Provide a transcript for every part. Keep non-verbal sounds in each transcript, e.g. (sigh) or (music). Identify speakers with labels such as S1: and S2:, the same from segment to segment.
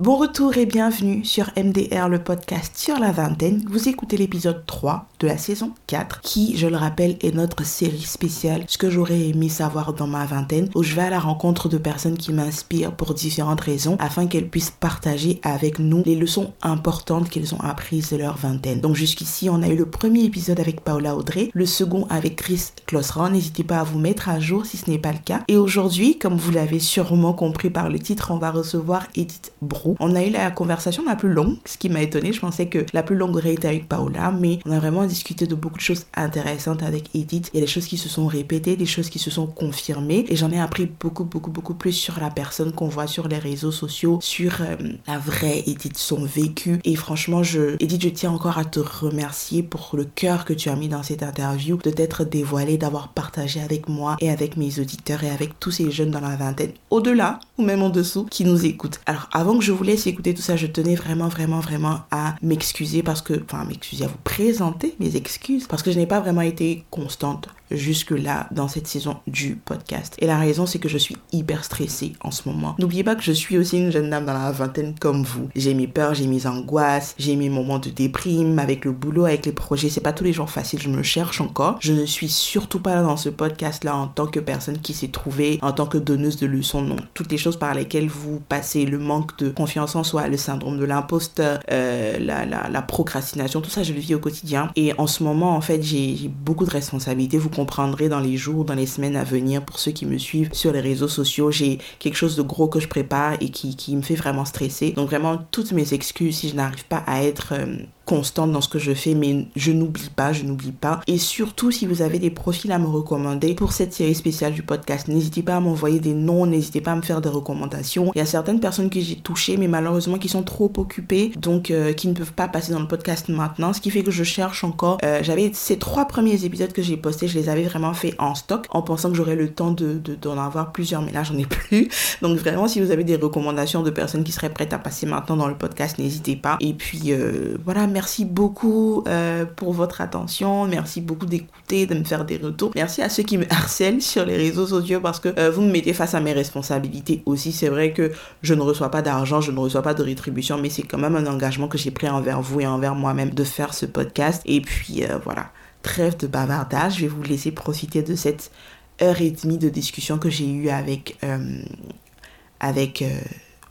S1: Bon retour et bienvenue sur MDR, le podcast sur la vingtaine. Vous écoutez l'épisode 3 de la saison 4, qui, je le rappelle, est notre série spéciale, ce que j'aurais aimé savoir dans ma vingtaine, où je vais à la rencontre de personnes qui m'inspirent pour différentes raisons, afin qu'elles puissent partager avec nous les leçons importantes qu'elles ont apprises de leur vingtaine. Donc jusqu'ici, on a eu le premier épisode avec Paola Audrey, le second avec Chris Klossran. N'hésitez pas à vous mettre à jour si ce n'est pas le cas. Et aujourd'hui, comme vous l'avez sûrement compris par le titre, on va recevoir Edith Brou on a eu la conversation la plus longue, ce qui m'a étonné. Je pensais que la plus longue aurait été avec Paola, mais on a vraiment discuté de beaucoup de choses intéressantes avec Edith. Il y a des choses qui se sont répétées, des choses qui se sont confirmées, et j'en ai appris beaucoup, beaucoup, beaucoup plus sur la personne qu'on voit sur les réseaux sociaux, sur euh, la vraie Edith, son vécu. Et franchement, je, Edith, je tiens encore à te remercier pour le cœur que tu as mis dans cette interview, de t'être dévoilée, d'avoir partagé avec moi et avec mes auditeurs et avec tous ces jeunes dans la vingtaine, au-delà ou même en dessous, qui nous écoutent. Alors, avant que je vous laisse écouter tout ça, je tenais vraiment, vraiment, vraiment à m'excuser parce que, enfin, m'excuser, à vous présenter mes excuses parce que je n'ai pas vraiment été constante jusque-là dans cette saison du podcast. Et la raison, c'est que je suis hyper stressée en ce moment. N'oubliez pas que je suis aussi une jeune dame dans la vingtaine comme vous. J'ai mes peurs, j'ai mes angoisses, j'ai mes moments de déprime avec le boulot, avec les projets. C'est pas tous les jours facile, je me cherche encore. Je ne suis surtout pas dans ce podcast-là en tant que personne qui s'est trouvée, en tant que donneuse de leçons, non. Toutes les choses par lesquelles vous passez, le manque de confiance en soi, le syndrome de l'imposteur, euh, la, la, la procrastination, tout ça, je le vis au quotidien. Et en ce moment, en fait, j'ai beaucoup de responsabilités. Comprendrez dans les jours, dans les semaines à venir, pour ceux qui me suivent sur les réseaux sociaux, j'ai quelque chose de gros que je prépare et qui, me fait vraiment stresser. Donc vraiment, toutes mes excuses si je n'arrive pas à être... Euh, constante dans ce que je fais, mais je n'oublie pas, je n'oublie pas. Et surtout, si vous avez des profils à me recommander pour cette série spéciale du podcast, n'hésitez pas à m'envoyer des noms, n'hésitez pas à me faire des recommandations. Il y a certaines personnes que j'ai touchées, mais malheureusement qui sont trop occupées, donc euh, qui ne peuvent pas passer dans le podcast maintenant, ce qui fait que je cherche encore. Euh, j'avais ces trois premiers épisodes que j'ai postés, je les avais vraiment fait en stock, en pensant que j'aurais le temps de d'en avoir plusieurs, mais là j'en ai plus. (laughs) Donc vraiment, si vous avez des recommandations de personnes qui seraient prêtes à passer maintenant dans le podcast, n'hésitez pas. Et puis euh, voilà, merci Merci beaucoup euh, pour votre attention. Merci beaucoup d'écouter, de me faire des retours. Merci à ceux qui me harcèlent sur les réseaux sociaux parce que euh, vous me mettez face à mes responsabilités aussi. C'est vrai que je ne reçois pas d'argent, je ne reçois pas de rétribution, mais c'est quand même un engagement que j'ai pris envers vous et envers moi-même de faire ce podcast. Et puis euh, voilà, trêve de bavardage. Je vais vous laisser profiter de cette heure et demie de discussion que j'ai eue avec... avec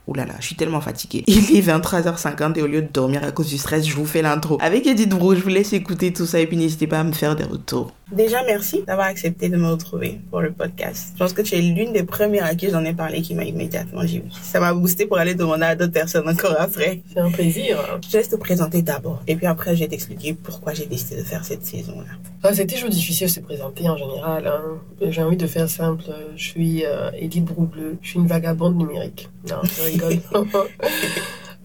S1: Ouh là là, je suis tellement fatiguée. Il est 23h50 et au lieu de dormir à cause du stress, je vous fais l'intro. Avec Edith Brou, je vous laisse écouter tout ça et puis n'hésitez pas à me faire des retours. Déjà, merci d'avoir accepté de me retrouver pour le podcast. Je pense que tu es l'une des premières à qui j'en ai parlé qui m'a immédiatement dit oui. Ça m'a boosté pour aller demander à d'autres personnes encore après.
S2: C'est un plaisir.
S1: Je laisse te présenter d'abord. Et puis après, je vais t'expliquer pourquoi j'ai décidé de faire cette saison-là.
S2: Ah, c'est toujours difficile de se présenter en général. Hein. J'ai envie de faire simple. Je suis euh, Edith Broubleu. Je suis une vagabonde numérique. Non, je rigole. (laughs)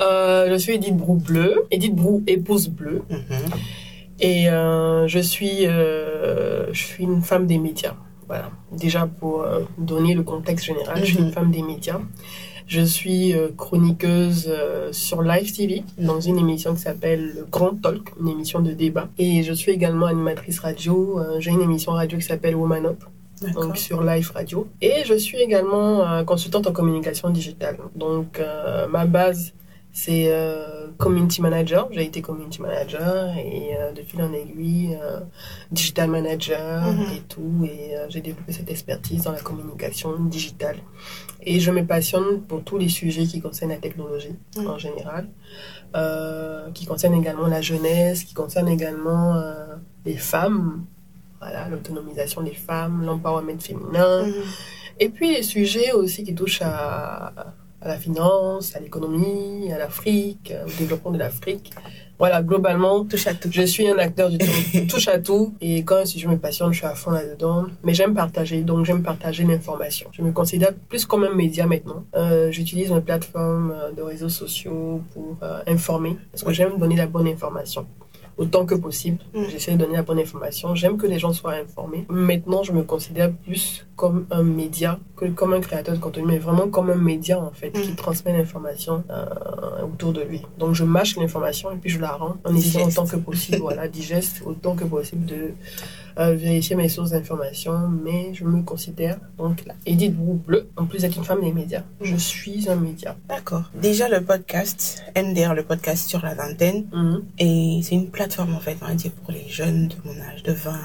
S2: euh, je suis Edith Broubleu. Edith Brou, épouse bleue. Mm-hmm. Et euh, je suis, euh, je suis une femme des médias. Voilà. Déjà pour euh, donner le contexte général, je suis une mhm. femme des médias. Je suis chroniqueuse sur Live TV dans une émission qui s'appelle Grand Talk, une émission de débat. Et je suis également animatrice radio. J'ai une émission radio qui s'appelle Woman Up. Donc sur Live Radio. Et je suis également consultante en communication digitale. Donc ma base c'est euh, community manager. J'ai été community manager et euh, de fil en aiguille, euh, digital manager mhm. et tout. Et j'ai développé cette expertise dans la communication digitale. Et je me passionne pour tous les sujets qui concernent la technologie mhm. en général, qui concernent également la jeunesse, qui concernent également les femmes, voilà, l'autonomisation des femmes, l'empowerment féminin. Mhm. Et puis les sujets aussi qui touchent à à la finance, à l'économie, à l'Afrique, au développement de l'Afrique. Voilà, globalement, touche à tout. Je suis un acteur du tout, (laughs) touche à tout. Et quand si je me passionne, je suis à fond là-dedans. Mais j'aime partager, donc j'aime partager l'information. Je me considère plus comme un média maintenant. Euh, J'utilise une plateforme euh, de réseaux sociaux pour euh, informer, parce que j'aime donner la bonne information autant que possible. Mm. J'essaie de donner la bonne information. J'aime que les gens soient informés. Maintenant, je me considère plus comme un média que comme un créateur de contenu, mais vraiment comme un média en fait qui mm. transmet l'information euh, autour de lui. Donc, je mâche l'information et puis je la rends en essayant autant que possible, voilà, digeste autant que possible de euh, vérifier mes sources d'information, mais je me considère donc la Edith Bleu, en plus d'être une femme des médias. Je suis un média.
S1: D'accord. Déjà, le podcast, MDR, le podcast sur la vingtaine,
S2: Mhm.
S1: et c'est une plateforme, en fait, on va dire, pour les jeunes de mon âge, de 20 à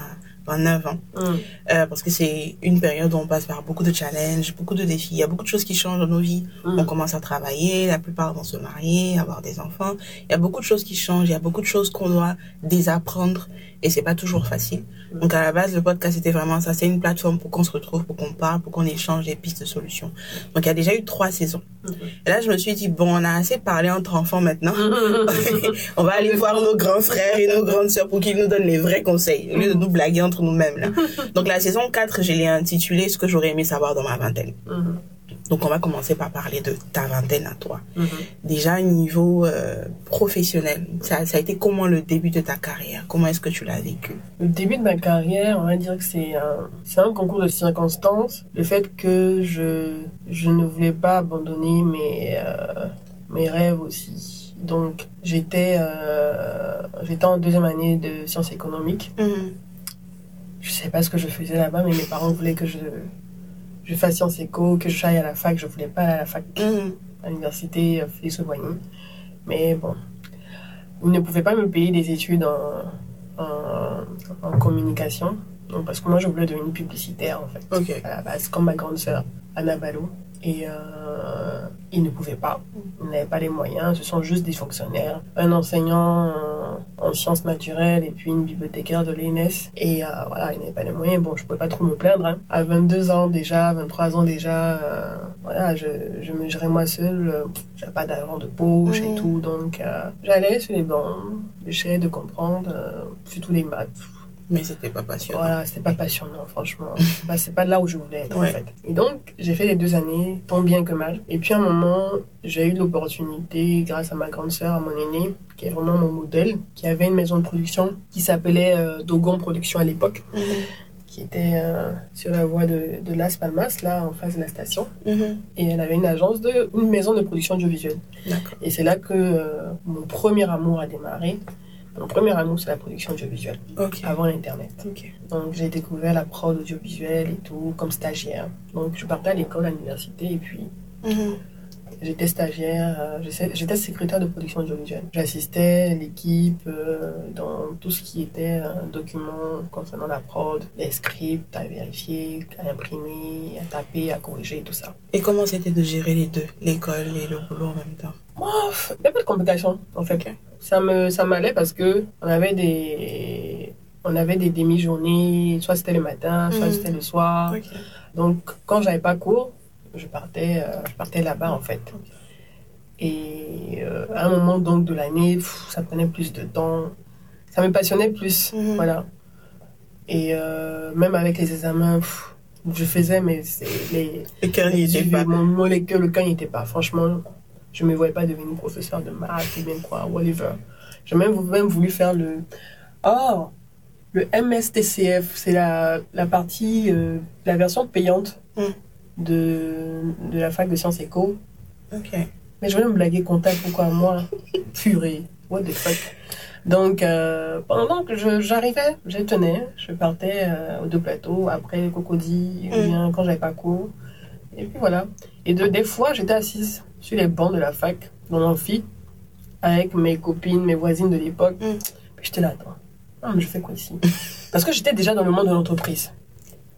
S1: 29 ans.
S2: Mhm.
S1: Euh, parce que c'est une période où on passe par beaucoup de challenges, beaucoup de défis. Il y a beaucoup de choses qui changent dans nos vies. On commence à travailler, la plupart vont se marier, avoir des enfants. Il y a beaucoup de choses qui changent, il y a beaucoup de choses qu'on doit désapprendre et c'est pas toujours facile. Donc à la base, le podcast c'était vraiment ça, c'est une plateforme pour qu'on se retrouve, pour qu'on parle, pour qu'on échange des pistes de solutions. Donc il y a déjà eu trois saisons.
S2: Mhm.
S1: Et là, je me suis dit bon, on a assez parlé entre enfants maintenant. (laughs) on va aller voir nos grands frères et nos grandes sœurs pour qu'ils nous donnent les vrais conseils, au lieu de nous blaguer entre nous-mêmes. là. (laughs) Donc la saison 4, je l'ai intitulée Ce que j'aurais aimé savoir dans ma vingtaine. Donc on va commencer par parler de ta vingtaine à toi.
S2: Mhm.
S1: Déjà, niveau euh, professionnel, ça, ça a été comment le début de ta carrière? Comment est-ce que tu l'as vécu?
S2: Le début de ma carrière, on va dire que c'est un, un concours de circonstances. Le fait que je, je ne voulais pas abandonner mes, euh, mes rêves aussi. Donc, j'étais, euh, j'étais en deuxième année de sciences économiques. Je sais pas ce que je faisais là-bas, mais mes parents voulaient que je, je fasse sciences éco, que je aille à la fac. Je voulais pas aller à la fac, à l'université euh, Félix Houphouët-Boigny. Mais bon, ils ne pouvaient pas me payer des études en, en, en communication. Donc, parce que moi, je voulais devenir publicitaire, en fait, à la base, comme ma grande sœur, Anna Ballot. Et euh, ils ne pouvaient pas. Ils n'avaient pas les moyens. Ce sont juste des fonctionnaires. Un enseignant en, en sciences naturelles et puis une bibliothécaire de l'ENS. Et euh, voilà, ils n'avaient pas les moyens. Bon, je pouvais pas trop me plaindre. hein. À 22 ans déjà, 23 ans déjà, euh, voilà, je, je me gérais moi seule. J'avais pas d'argent de poche et tout. Donc, euh, j'allais sur les bancs. J'essayais de comprendre, euh, surtout les maths.
S1: Mais c'était pas passionnant.
S2: Voilà, c'était pas passionnant, franchement. Pas, (laughs) c'est pas là où je voulais être,
S1: Ouais.
S2: en fait. Et donc, j'ai fait les deux années, tant bien que mal. Et puis, à un moment, j'ai eu l'opportunité, grâce à ma grande sœur, à mon aîné, qui est vraiment mon modèle, qui avait une maison de production qui s'appelait euh, Dogon Production à l'époque,
S1: Mhm.
S2: qui était euh, sur la voie de, de Las Palmas, là, en face de la station.
S1: Mhm.
S2: Et elle avait une agence de, une maison de production audiovisuelle. Et c'est là que euh, mon premier amour a démarré. Mon premier amour, c'est la production audiovisuelle, avant l'Internet. Donc j'ai découvert la prod audiovisuelle et tout comme stagiaire. Donc je partais à l'école, à l'université et puis
S1: Mhm.
S2: j'étais stagiaire, euh, j'étais secrétaire de production audiovisuelle. J'assistais l'équipe euh, dans tout ce qui était un document concernant la prod, les scripts à vérifier, à imprimer, à taper, à corriger, tout ça.
S1: Et comment c'était de gérer les deux, l'école et le boulot en même temps?
S2: Il n'y a pas de complications en fait. Ça me ça m'allait parce que on avait des on avait des demi-journées, soit c'était le matin, soit
S1: Mhm.
S2: c'était le soir. Donc, quand j'avais pas cours, je partais, euh, je partais là-bas, en fait. Et euh, à un moment donc de l'année, ça prenait plus de temps. Ça me passionnait plus,
S1: Mhm.
S2: voilà. Et euh, même avec les examens, pff, je faisais, mais les...
S1: Le cœur pas.
S2: Mon, mon le cœur- le cas n'y était pas. Franchement, je me voyais pas devenir professeur de maths ou bien quoi, whatever. J'ai même, même voulu faire le... Oh Le MSTCF, c'est la, la partie, euh, la version payante
S1: Mm.
S2: de, de la fac de sciences éco.
S1: Ok.
S2: Mais je voulais me blaguer comptable, pourquoi moi (laughs) Purée, what the fuck Donc, euh, pendant que j'arrivais, je tenais, je partais euh, aux deux plateaux, après Cocody,
S1: Mm.
S2: bien quand j'avais pas cours. Et puis voilà. Et de, des fois, j'étais assise sur les bancs de la fac, dans l'amphi, avec mes copines, mes voisines de l'époque.
S1: Mm.
S2: Puis j'étais là, attends, ah, mais je fais quoi ici? (laughs) Parce que j'étais déjà dans le monde de l'entreprise.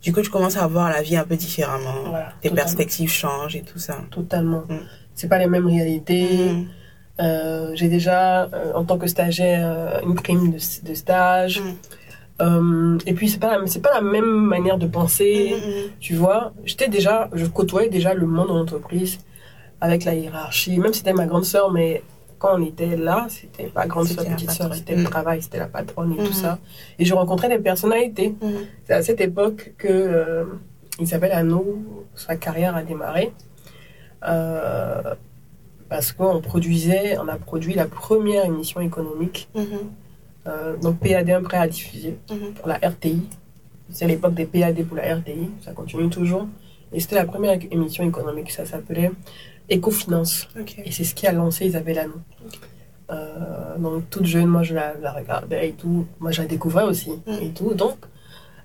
S1: Du coup, tu commences à voir la vie un peu différemment.
S2: Voilà,
S1: Tes
S2: totalement.
S1: perspectives changent et tout ça.
S2: Totalement.
S1: Mm.
S2: C'est pas les mêmes réalités.
S1: Mhm.
S2: Euh, j'ai déjà, euh, en tant que stagiaire, euh, une prime de, de stage.
S1: Mm.
S2: Euh, et puis, c'est pas, c'est pas la même manière de penser. Tu vois, j'étais déjà, je côtoyais déjà le monde de l'entreprise avec la hiérarchie. Même si c'était ma grande sœur, mais quand on était là, c'était pas grande
S1: la
S2: petite sœur,
S1: patronne.
S2: c'était le
S1: Mm.
S2: travail, c'était la patronne et tout ça. Et je rencontrais des personnalités.
S1: Mhm.
S2: C'est à cette époque que euh, Isabelle Hanot, sa carrière a démarré. Euh, parce qu'on produisait, on a produit la première émission économique,
S1: Mhm.
S2: euh, donc PAD1 prêt à diffuser
S1: Mhm.
S2: pour la RTI. C'est l'époque des PAD pour la RTI, ça continue toujours. Et c'était la première émission économique, ça s'appelait Écofinance. Et c'est ce qui a lancé Isabelle Hanot. Euh, donc toute jeune, moi je la, la regardais et tout. Moi je la découvrais aussi
S1: Mm.
S2: et tout. Donc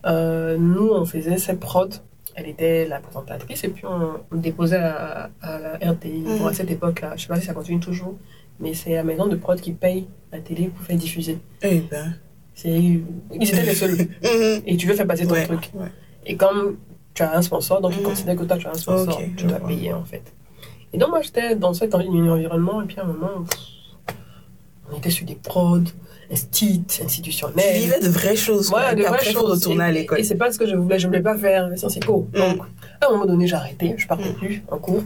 S2: Euh, nous, on faisait ses prods. Elle était la présentatrice et puis on, on déposait à, à la RTI.
S1: Mhm.
S2: Bon, à cette époque-là, je sais pas si ça continue toujours, mais c'est la maison de prod qui paye la télé pour faire diffuser.
S1: Eh ben.
S2: Ils étaient les seuls. (laughs)
S1: Mhm.
S2: Et tu veux faire passer ton
S1: Ouais,
S2: truc.
S1: ouais.
S2: Et comme tu as un sponsor, donc ils
S1: Mhm.
S2: considèrent que toi tu as un sponsor, tu dois
S1: vois.
S2: payer en fait. Et donc moi j'étais dans cet en- environnement et puis à un moment, on était sur des prods, instits,
S1: Tu
S2: institutionnels.
S1: vivais de vraies choses. quoi.
S2: De vraies choses.
S1: retourner à l'école.
S2: Et c'est pas ce que je voulais, je voulais pas faire les sciences éco.
S1: Mm.
S2: Donc, à un moment donné, j'ai arrêté, je partais
S1: Mm.
S2: plus en cours.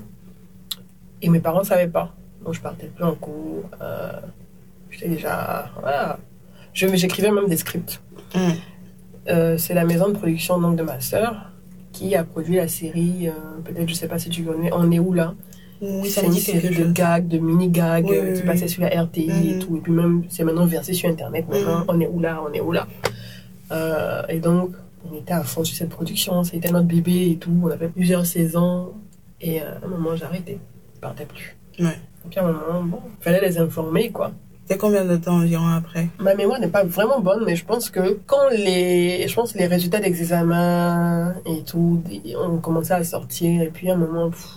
S2: Et mes parents savaient pas. Donc, je partais plus en cours. Euh, J'étais déjà. Voilà. J'écrivais même des scripts.
S1: Mm.
S2: Euh, c'est la maison de production donc, de ma sœur qui a produit la série, euh, peut-être, je sais pas si tu connais, On est où là?
S1: Oui, ça
S2: C'est
S1: me
S2: une
S1: dit quelque
S2: série de gags, de mini-gags
S1: Oui,
S2: euh,
S1: oui,
S2: qui passaient sur la RTI et
S1: Mhm.
S2: tout. Et puis même, c'est maintenant versé sur Internet. Maintenant,
S1: Mhm.
S2: on est où là, on est où là. Euh, et donc, on était à fond sur cette production. C'était notre bébé et tout. On avait plusieurs saisons. Et euh, à un moment, arrêté. Je partais plus.
S1: Ouais.
S2: Donc à un moment, bon, fallait les informer, quoi.
S1: C'est combien de temps environ après?
S2: Ma mémoire n'est pas vraiment bonne, mais je pense que quand les, je pense les résultats des examens et tout ont commencé à sortir, et puis à un moment, pff,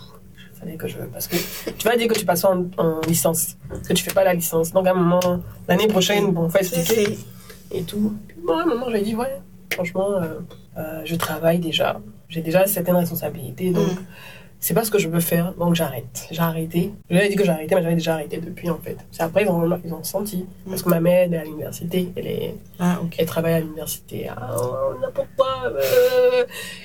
S2: que je, parce que tu vas dire que tu passes en, en licence, que tu fais pas la licence. Donc à un moment, l'année prochaine, bon, faut expliquer et tout. Puis moi, à un moment, j'ai dit ouais, franchement, euh, euh, je travaille déjà, j'ai déjà certaines responsabilités, donc
S1: Mm.
S2: C'est pas ce que je veux faire, donc j'arrête. J'ai arrêté. Je leur ai dit que j'arrêtais, mais j'avais déjà arrêté depuis en fait. C'est après ils ont, ils ont senti. Parce que ma mère elle est à l'université, elle, est,
S1: Ah,
S2: elle travaille à l'université. Ah, n'importe quoi.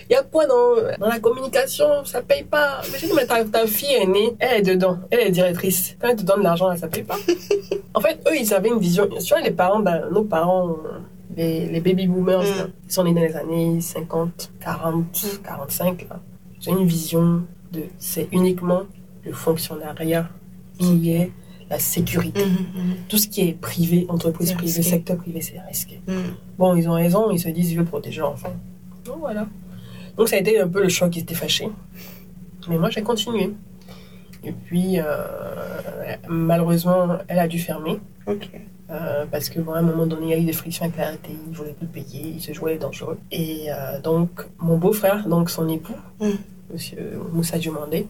S2: Il y a quoi dans, dans la communication? Ça paye pas. Mais j'ai dit, mais ta, ta fille est née, elle est dedans, elle est directrice. Quand elle te donne de l'argent, là, ça paye pas. (laughs) en fait, eux, ils avaient une vision. Tu vois, les parents, d'un- nos parents, les, les baby boomers,
S1: Mm.
S2: là, ils sont nés dans les années 50, 40, 45. là. J'ai une vision de c'est uniquement le fonctionnariat qui est la sécurité.
S1: Mhm,
S2: Tout ce qui est privé, entreprise privée, secteur privé, c'est risqué. Bon, ils ont raison, ils se disent, je veux protéger l'enfant. Donc voilà. Donc ça a été un peu le choc, ils étaient fâchés. Mais moi, j'ai continué. Et puis, euh, malheureusement, elle a dû fermer. Euh, parce que bon, à un moment donné, il y a eu des frictions avec la RTI, ils ne voulaient plus payer, ils se jouaient dangereux. Et euh, donc, mon beau-frère, donc son époux,
S1: Mm.
S2: Monsieur Moussa Diomandé,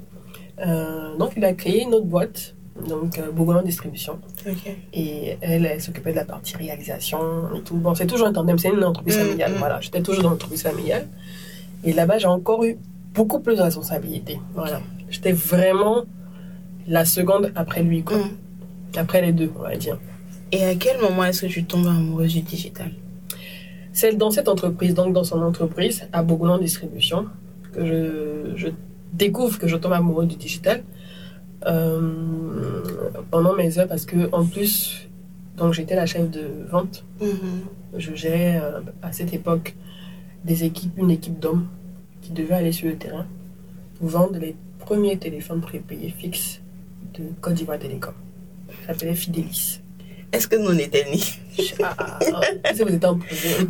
S2: euh, donc il a créé une autre boîte, donc euh, Bougolan Distribution.
S1: Ok.
S2: Et elle, elle s'occupait de la partie réalisation et tout. Bon, c'est toujours un tandem, c'est une entreprise
S1: Mm,
S2: familiale.
S1: mm.
S2: Voilà, j'étais toujours dans l'entreprise familiale. Et là-bas, j'ai encore eu beaucoup plus de responsabilités. Voilà. J'étais vraiment la seconde après lui, quoi.
S1: Mhm.
S2: Après les deux, on va dire.
S1: Et à quel moment est-ce que tu tombes amoureuse du digital?
S2: C'est dans cette entreprise, donc dans son entreprise, à Bogolan Distribution, que je, je découvre que je tombe amoureux du digital. Euh, pendant mes heures, parce que en plus, donc j'étais la chef de vente.
S1: Mhm.
S2: Je gérais euh, à cette époque des équipes, une équipe d'hommes qui devaient aller sur le terrain pour vendre les premiers téléphones prépayés fixes de Côte d'Ivoire Télécom. Ça s'appelait Fidelis.
S1: Est-ce que nous on était nés?
S2: Ah, si vous êtes en prison.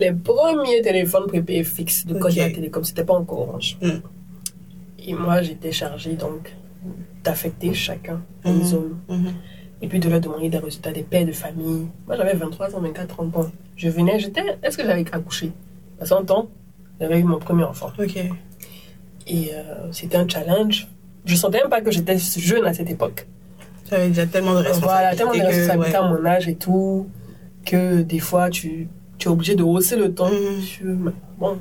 S2: les premiers téléphones prépayés fixes de Côte
S1: Ok.
S2: d'Ivoire Télécom, c'était pas encore Orange.
S1: Mm.
S2: Et moi, j'étais chargée donc d'affecter chacun à une
S1: Mhm.
S2: zone
S1: Mhm.
S2: et puis de leur demander des résultats des pères de famille. Moi, j'avais 23 ans, 24 ans. Bon, je venais, j'étais. Est-ce que j'avais accouché? À 100 ans, j'avais eu mon premier enfant.
S1: Ok.
S2: Et euh, c'était un challenge. Je sentais même pas que j'étais jeune à cette époque.
S1: Tu avais déjà tellement de responsabilités.
S2: Voilà, tellement de responsabilités
S1: ouais.
S2: à mon âge et tout, que des fois, tu, tu es obligé de hausser le ton. Tu- bon,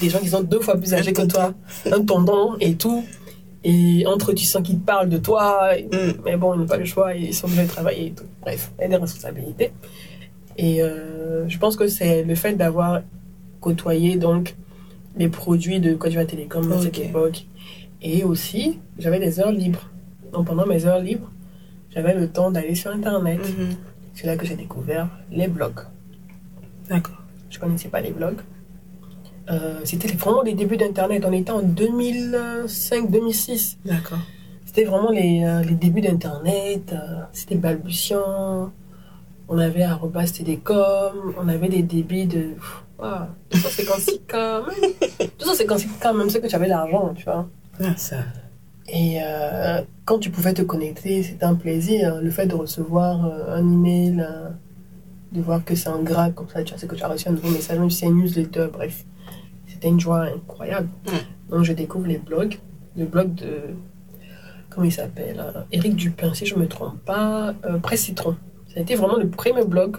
S2: des gens qui sont deux fois plus âgés que toi, (laughs) un tonton et tout. Et entre tu sens qu'ils te parlent de toi. et-
S1: Mm.
S2: Mais bon, ils n'ont pas le choix, ils sont obligés de travailler et tout. Bref, il y a des responsabilités. Et euh, je pense que c'est le fait d'avoir côtoyé donc les produits de Côte d'Ivoire Télécom à cette époque. Et aussi, j'avais des heures libres. Donc pendant mes heures libres, j'avais le temps d'aller sur Internet.
S1: Mhm.
S2: C'est là que j'ai découvert les blogs.
S1: D'accord.
S2: Je connaissais pas les blogs. Euh, C'était vraiment les débuts d'Internet. On était en 2005-2006.
S1: D'accord.
S2: C'était vraiment les, euh, les débuts d'Internet. euh, C'était balbutiant. On avait arrobas télécom. On avait des débits de ah, 256K. même. (laughs) 256K, même c'est que tu avais l'argent, tu vois.
S1: Ah, ça.
S2: Et euh, quand tu pouvais te connecter, c'était un plaisir. Le fait de recevoir euh, un email, euh, de voir que c'est en grade, comme ça, tu sais que tu as reçu un nouveau message, même si c'est une newsletter, bref. C'était une joie incroyable.
S1: Mm.
S2: Donc, je découvre les blogs. Le blog de. Comment il s'appelle Éric Dupin, si je ne me trompe pas. Euh, Presse Citron. Ça a été vraiment le premier blog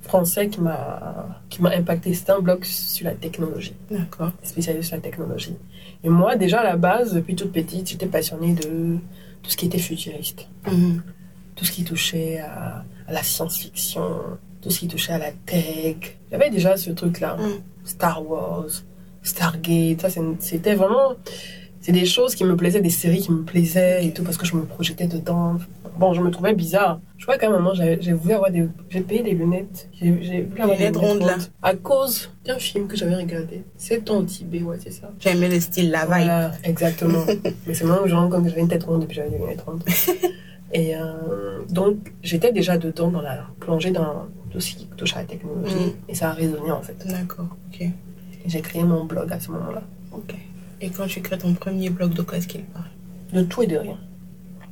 S2: français qui m'a qui m'a impacté. C'était un blog sur la technologie,
S1: D'accord.
S2: spécialisé sur la technologie. Et moi, déjà à la base, depuis toute petite, j'étais passionnée de tout ce qui était futuriste
S1: Mhm.
S2: tout ce qui touchait à, à la science-fiction, tout ce qui touchait à la tech. J'avais déjà ce truc-là.
S1: Mm.
S2: Star Wars, Stargate, ça c'était vraiment... C'est des choses qui me plaisaient, des séries qui me plaisaient et tout, parce que je me projetais dedans. Bon, je me trouvais bizarre. Je crois qu'à un moment, j'ai voulu avoir des... J'ai payé des lunettes. J'ai voulu avoir des
S1: lunettes rondes, là.
S2: À cause d'un film que j'avais regardé. C'est ton Tibet, ouais, c'est ça.
S1: J'aimais le style, la vibe.
S2: Voilà, exactement. (laughs) Mais c'est maintenant que je rends compte que j'avais une tête ronde depuis que j'avais des lunettes rondes. (laughs) Et euh, donc, j'étais déjà dedans, dans la plongée dans tout ce qui touche à la technologie.
S1: Mm.
S2: Et ça a résonné, en fait.
S1: D'accord, ok.
S2: Et j'ai créé mon blog à ce moment-là.
S1: Ok. Et quand tu crées ton premier blog, de quoi est-ce qu'il parle?
S2: De tout et de rien.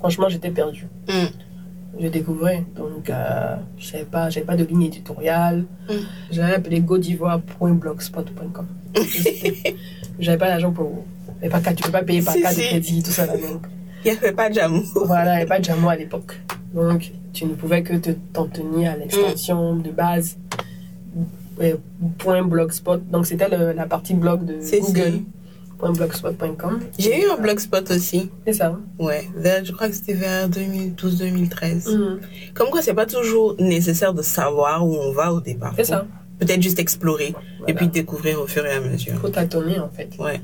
S2: Franchement, j'étais perdue.
S1: Mm.
S2: Je découvrais. Donc, euh, je savais pas, j'avais pas de ligne éditoriale.
S1: Mm.
S2: J'avais appelé godivoire.blogspot.com. (laughs) J'avais pas l'argent pour. Pas, tu peux pas payer par
S1: Si,
S2: carte de
S1: si.
S2: crédit, tout ça là. Donc,
S1: Il n'y avait pas de jamour.
S2: Voilà, il n'y avait pas de Jamo à l'époque. Donc, tu ne pouvais que te t'en tenir à l'extension de base euh, point .blogspot. Donc, c'était la partie blog de Google.
S1: si.
S2: Point .blogspot.com.
S1: J'ai eu un blogspot aussi.
S2: C'est ça.
S1: Ouais, vers- je crois que c'était vers 2012-2013.
S2: Mhm.
S1: Comme quoi, c'est pas toujours nécessaire de savoir où on va au départ.
S2: C'est ça.
S1: Peut-être juste explorer et puis découvrir au fur et à mesure.
S2: Faut tâtonner, en fait.
S1: Ouais.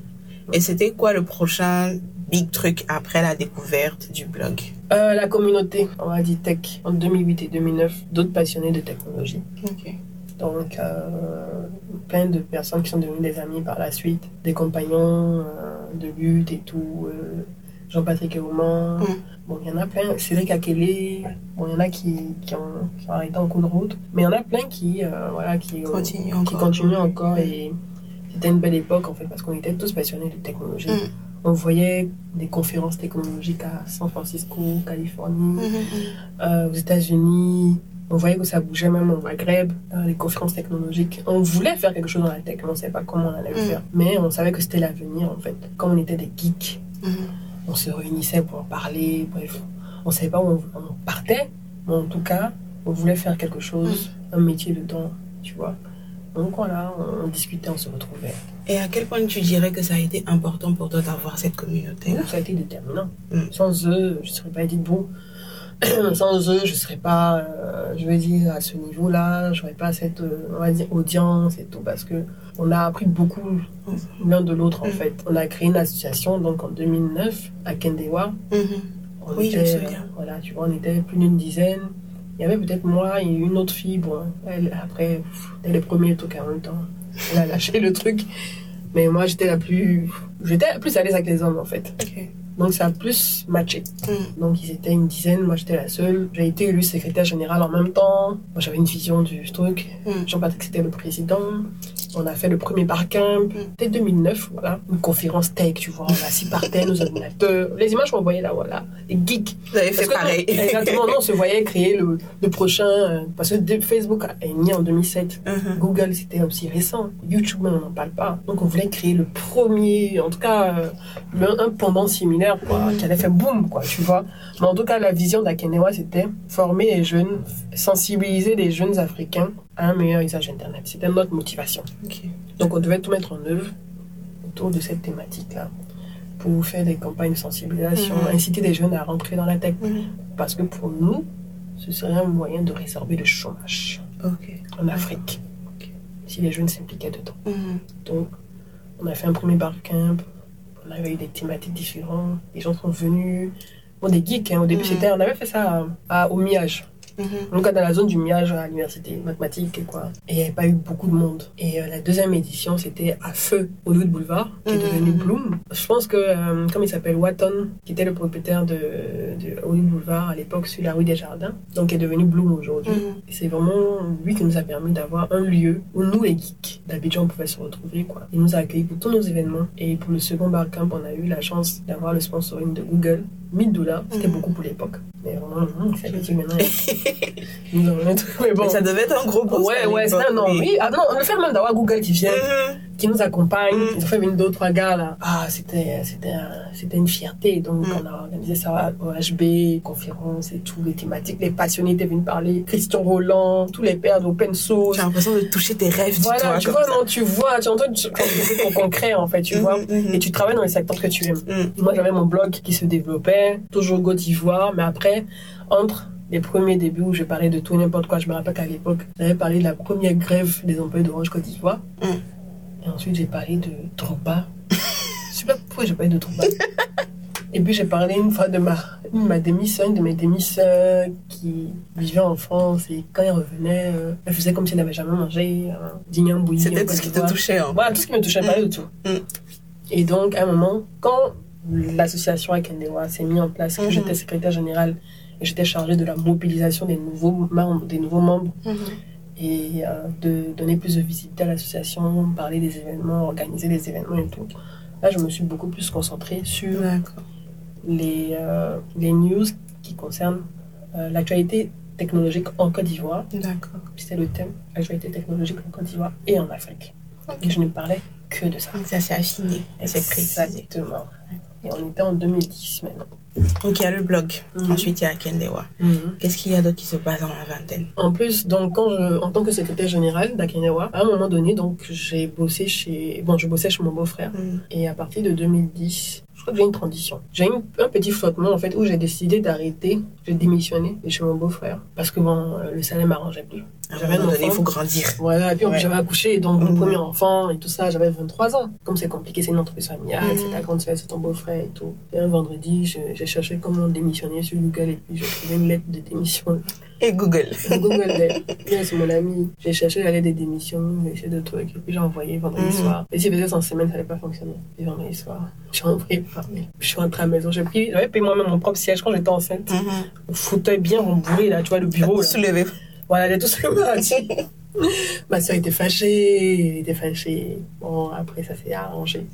S1: Et c'était quoi le prochain big truc après la découverte du blog?
S2: Euh, la communauté, on va dire tech, en 2008 et 2009, d'autres passionnés de technologie.
S1: Ok.
S2: Donc, euh, plein de personnes qui sont devenues des amis par la suite, des compagnons euh, de lutte et tout. euh, Jean-Patrick Eouman.
S1: Mm.
S2: Bon, il y en a plein. Cédric Akele. Bon, il y en a qui, qui, ont, qui ont arrêté en cours de route. Mais il y en a plein qui, euh, voilà, qui, euh,
S1: Continue
S2: qui
S1: encore.
S2: continuent encore. Et c'était une belle époque, en fait, parce qu'on était tous passionnés de technologie.
S1: Mm.
S2: On voyait des conférences technologiques à San Francisco, Californie euh, aux États-Unis. On voyait que ça bougeait même au Maghreb, dans les conférences technologiques. On voulait faire quelque chose dans la tech, mais on ne savait pas comment on allait le
S1: Mm.
S2: faire. Mais on savait que c'était l'avenir, en fait. Comme on était des geeks,
S1: Mhm.
S2: on se réunissait pour en parler, bref. On ne savait pas où on, partait, mais en tout cas, on voulait faire quelque chose, un métier dedans, tu vois. Donc voilà, on, on discutait, on se retrouvait.
S1: Et à quel point tu dirais que ça a été important pour toi d'avoir cette communauté?
S2: Ça a été déterminant.
S1: Mm.
S2: Sans eux, je ne serais pas Edith Bou. (clears throat) Sans eux, je ne serais pas, euh, je veux dire, à ce niveau-là. Je n'aurais pas cette, euh, on va dire, audience et tout. Parce que on a appris beaucoup l'un de l'autre, en
S1: Mm.
S2: fait. On a créé une association, donc en 2009, à Kendewa.
S1: Mhm.
S2: On
S1: Oui, je me
S2: était,
S1: souviens.
S2: euh, voilà, tu vois, on était plus d'une dizaine. Il y avait peut-être moi et une autre fille. Bon, elle, après, c'était les premiers trucs en même temps. Elle a lâché le truc. Mais moi, j'étais la plus, j'étais plus à l'aise avec les hommes, en fait. Donc ça a plus matché.
S1: Mhm.
S2: Donc ils étaient une dizaine, moi j'étais la seule. J'ai été élue secrétaire générale en même temps. Moi j'avais une vision du truc.
S1: Mhm.
S2: Jean-Patrick c'était le président. On a fait le premier barcamp. C'était 2009, voilà. Une conférence tech, tu vois. On a assis par terre, nos ordinateurs. Les images qu'on voyait là, voilà. Les geeks.
S1: Vous avez fait
S2: Parce que
S1: pareil.
S2: non, exactement, on se voyait créer le, le prochain. euh, parce que Facebook est né en 2007.
S1: Mhm.
S2: Google, c'était aussi récent. YouTube, on n'en parle pas. Donc, on voulait créer le premier, en tout cas, euh, un pendant similaire,
S1: Mhm.
S2: qui allait faire boum, quoi, tu vois. Mais en tout cas, la vision d'Akenewa, c'était former les jeunes, sensibiliser les jeunes Africains à un meilleur usage Internet. C'était notre motivation. Donc, on devait tout mettre en œuvre autour de cette thématique-là pour faire des campagnes de sensibilisation,
S1: Mhm.
S2: inciter les jeunes à rentrer dans la tech.
S1: Mhm.
S2: Parce que pour nous, ce serait un moyen de résorber le chômage en Afrique, si les jeunes s'impliquaient dedans.
S1: Mhm.
S2: Donc, on a fait un premier barcamp, on avait eu des thématiques différentes, les gens sont venus. Bon, des geeks, hein, au début,
S1: Mhm.
S2: c'était, on avait fait ça à- à- au Miage.
S1: Mhm.
S2: Donc, dans la zone du Miage à l'université mathématiques et quoi. Et il n'y avait pas eu beaucoup de monde. Et euh, la deuxième édition, c'était à Feu, au Hollywood Boulevard, qui est
S1: Mhm.
S2: devenu Bloom. Je pense que, euh, comme il s'appelle Watton, qui était le propriétaire de, de Hollywood Boulevard à l'époque sur la rue des Jardins, donc est devenu Bloom aujourd'hui.
S1: Mhm.
S2: Et c'est vraiment lui qui nous a permis d'avoir un lieu où nous, les geeks d'Abidjan, on pouvait se retrouver. Quoi. Il nous a accueillis pour tous nos événements. Et pour le second barcamp, on a eu la chance d'avoir le sponsoring de Google 1000 dollars. C'était
S1: Mhm.
S2: beaucoup pour l'époque. Mais vraiment, c'est habitué (laughs) maintenant. Un truc, mais bon.
S1: Mais ça devait être un gros boost.
S2: Ouais, ouais, c'est non,
S1: mais-
S2: oui. Ah non, le fait même d'avoir Google qui vient. Qui nous accompagne.
S1: Mm.
S2: Ils ont fait une deux, trois gars là. Ah, c'était, c'était, c'était une fierté. Donc,
S1: Mm.
S2: on a organisé ça au HB, conférences et tout, les thématiques. Les passionnés étaient venus parler. Christian Roland, tous les pères d'Open Source.
S1: J'ai l'impression de toucher tes rêves,
S2: Voilà, tu vois,
S1: ça.
S2: non, tu vois, tu entends, tu- au concret, en fait, tu
S1: Mhm,
S2: vois.
S1: mhm.
S2: Et tu travailles dans les secteurs que tu aimes.
S1: Mhm.
S2: Moi, j'avais mon blog qui se développait, toujours Côte d'Ivoire, mais après, entre les premiers débuts où je parlais de tout et n'importe quoi, je me rappelle qu'à l'époque, j'avais parlé de la première grève des employés d'Orange Côte d'Ivoire.
S1: Mm.
S2: Et ensuite, j'ai parlé de Drogba. je sais pas pourquoi j'ai parlé de Drogba. Et puis, j'ai parlé une fois de ma, ma demi-sœur, une de mes demi-sœurs qui vivait en France et quand elle revenait, euh, elle faisait comme si elle n'avait jamais mangé dîner bouilli.
S1: C'était tout ce qui te touchait. hein.
S2: Voilà, tout ce qui me touchait, pas de tout.
S1: Mm.
S2: Et donc, à un moment, quand l'association Akendewa s'est mise en place, que
S1: Mhm.
S2: j'étais secrétaire générale et j'étais chargée de la mobilisation des nouveaux membres, des nouveaux membres
S1: Mhm.
S2: Et euh, de donner plus de visibilité à l'association, parler des événements, organiser des événements et tout. Là, je me suis beaucoup plus concentrée sur les, euh, les news qui concernent euh, l'actualité technologique en Côte d'Ivoire.
S1: D'accord.
S2: C'était le thème, l'actualité technologique en Côte d'Ivoire et en Afrique. Et je ne parlais que de ça.
S1: Donc ça s'est affiné.
S2: Exactement. Et on était en 2010 maintenant.
S1: Donc il y a le blog.
S2: Mhm.
S1: Ensuite il y a Kendewa. Qu'est-ce qu'il y a d'autre qui se passe dans la vingtaine?
S2: En plus, donc, quand je, en tant que secrétaire général d'Akenewa, à un moment donné, donc, j'ai bossé chez, bon, je bossais chez mon beau-frère.
S1: Mhm.
S2: Et à partir de 2010, je crois que j'ai une transition. J'ai eu un petit flottement, en fait, où j'ai décidé d'arrêter, j'ai démissionné de chez mon beau-frère. Parce que, bon, euh, le salaire m'arrangeait plus.
S1: À un
S2: J'avais un
S1: moment donné, il faut grandir.
S2: Voilà, et puis
S1: Ouais.
S2: j'avais accouché, donc mon
S1: Mhm.
S2: premier enfant et tout ça, j'avais 23 ans. Comme c'est compliqué, c'est une entreprise familiale, c'est ta grande sœur, c'est ton beau-frère et tout. Et un vendredi, j'ai cherché comment démissionner sur Google et puis j'ai trouvé une lettre de démission.
S1: Et Google.
S2: Google. Yes, mon ami. J'ai cherché la lettre de démission, j'ai essayé de trucs, et puis j'ai envoyé vendredi
S1: Mhm.
S2: soir. Et si faisait en semaine, ça n'allait pas fonctionner. Et vendredi soir, j'ai envoyé par mail. Je suis rentrée à la maison, j'ai pris, j'avais payé moi-même mon propre siège quand j'étais enceinte. Fauteuil bien rembourré, là, tu vois, le bureau, là. Voilà, j'ai tout ce que m'a dit. Ma soeur était fâchée, elle était fâchée. Bon, après, ça s'est arrangé.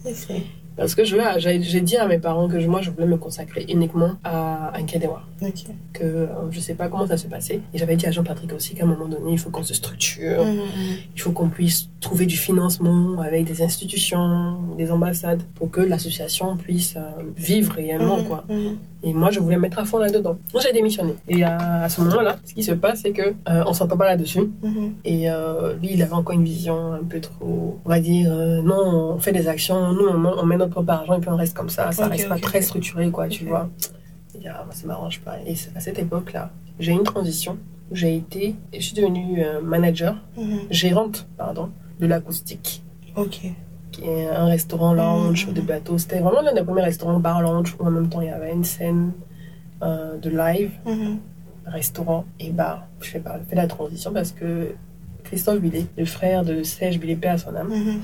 S2: Parce que je j'ai dit à mes parents que moi, je voulais me consacrer uniquement à Ankedewa.
S1: Ok.
S2: Que euh, je sais pas comment ça se passait. Et j'avais dit à Jean-Patrick aussi qu'à un moment donné, il faut qu'on se structure.
S1: Mhm.
S2: Il faut qu'on puisse trouver du financement avec des institutions, des ambassades, pour que l'association puisse euh, vivre réellement,
S1: Mhm.
S2: quoi.
S1: Mhm.
S2: Et moi, je voulais mettre à fond là-dedans. Donc, j'ai démissionné. Et à, à ce moment-là, ce qui se passe, c'est que euh, on s'entend pas là-dessus.
S1: Mhm.
S2: Et euh, lui, il avait encore une vision un peu trop, on va dire, euh, non, on fait des actions, nous, on, met- on met notre propre argent et puis on reste comme ça. Ça
S1: Ok,
S2: reste pas très structuré, quoi, tu vois. Et ah, moi, ça m'arrange pas. Et à cette époque-là, j'ai eu une transition où j'ai été, je suis devenue manager, gérante, pardon, de l'acoustique
S1: Ok.
S2: qui est un restaurant lounge
S1: Mhm.
S2: de bateau. C'était vraiment l'un des premiers restaurants bar lounge où en même temps il y avait une scène euh, de live,
S1: Mhm.
S2: restaurant et bar. Je fais, pas, je fais la transition parce que Christophe Billet, le frère de Serge Billet, paix à son âme,
S1: Mhm.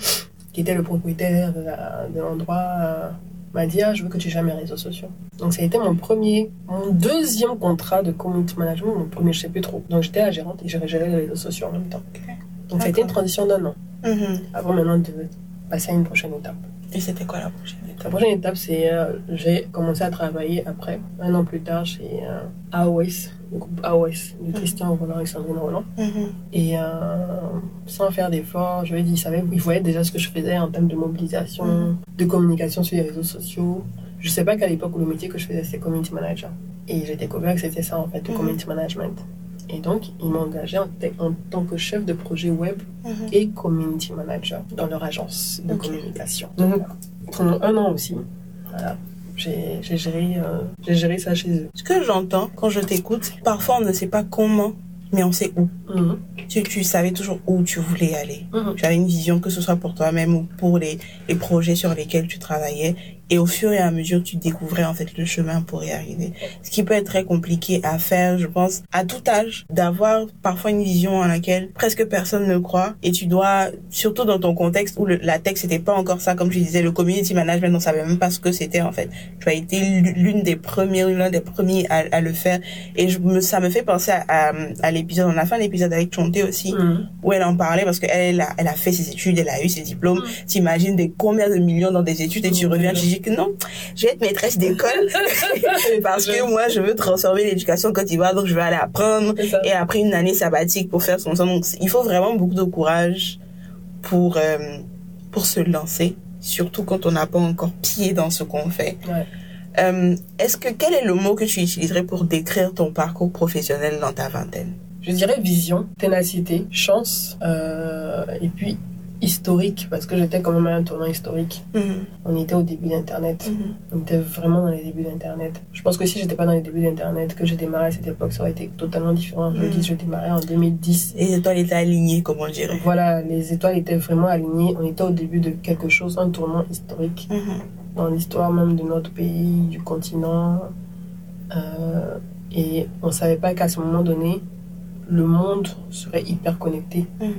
S2: qui était le propriétaire de l'endroit, euh, m'a dit ah, je veux que tu gères mes réseaux sociaux. Donc ça a été mon premier, mon deuxième contrat de community management, mon premier, je sais plus trop. Donc j'étais la gérante et je gérais les réseaux sociaux en même temps.
S1: Ok.
S2: Donc ça a été une transition d'un an
S1: Mhm.
S2: avant maintenant de passer à une prochaine étape.
S1: Et c'était quoi la prochaine étape?
S2: La prochaine étape, c'est euh, j'ai commencé à travailler après, un an plus tard, chez euh, AOS, le groupe AOS, de Christian Roland et Sandrine Roland.
S1: Mhm.
S2: Et euh, sans faire d'efforts, je lui ai dit, ils savaient, ils voyaient déjà ce que je faisais en termes de mobilisation,
S1: Mhm.
S2: de communication sur les réseaux sociaux. Je sais pas qu'à l'époque, le métier que je faisais, c'était community manager. Et j'ai découvert que c'était ça, en fait, le
S1: Mhm.
S2: community management. Et donc, ils m'ont engagé en, tant que chef de projet web
S1: Mhm.
S2: et community manager dans leur agence de communication. Donc, pendant un an aussi, voilà, j'ai géré, euh, géré ça chez eux.
S1: Ce que j'entends quand je t'écoute, parfois on ne sait pas comment, mais on sait où.
S2: Mhm.
S1: Tu, tu savais toujours où tu voulais aller.
S2: Mhm.
S1: Tu avais une vision, que ce soit pour toi-même ou pour les, les projets sur lesquels tu travaillais. Et au fur et à mesure, tu découvrais en fait le chemin pour y arriver. Ce qui peut être très compliqué à faire, je pense, à tout âge, d'avoir parfois une vision en laquelle presque personne ne croit. Et tu dois, surtout dans ton contexte où le, la tech c'était pas encore ça, comme je disais, le community management, on savait même pas ce que c'était en fait. Tu as été l'une des premières, l'un des premiers à, à le faire. Et je me, ça me fait penser à, à, à l'épisode, on a fait un épisode avec Chonté aussi,
S2: Mhm.
S1: où elle en parlait parce qu'elle elle a, elle a fait ses études, elle a eu ses diplômes.
S2: Mm.
S1: T'imagines des combien de millions dans des études et tu
S2: Mm.
S1: reviens, tu dis, dit que non, je vais être maîtresse d'école (laughs) parce que moi, je veux transformer l'éducation Côte d'Ivoire, donc je vais aller apprendre. Et après une année sabbatique pour faire son sang. Donc, il faut vraiment beaucoup de courage pour, euh, pour se lancer, surtout quand on n'a pas encore pied dans ce qu'on fait. Euh, est-ce que quel est le mot que tu utiliserais pour décrire ton parcours professionnel dans ta vingtaine?
S2: Je dirais vision, ténacité, chance, euh, et puis historique parce que j'étais quand même à un tournant historique.
S1: Mhm.
S2: On était au début d'Internet.
S1: Mhm.
S2: On était vraiment dans les débuts d'Internet. Je pense que si j'étais pas dans les débuts d'Internet, que j'ai démarré à cette époque, ça aurait été totalement différent. Je
S1: Mhm.
S2: dis, je démarrais en 2010.
S1: Et les étoiles étaient alignées, comme on dirait.
S2: Voilà, les étoiles étaient vraiment alignées. On était au début de quelque chose, un tournant historique
S1: Mhm.
S2: dans l'histoire même de notre pays, du continent. Euh, et on savait pas qu'à ce moment donné, le monde serait hyper connecté.
S1: Mhm.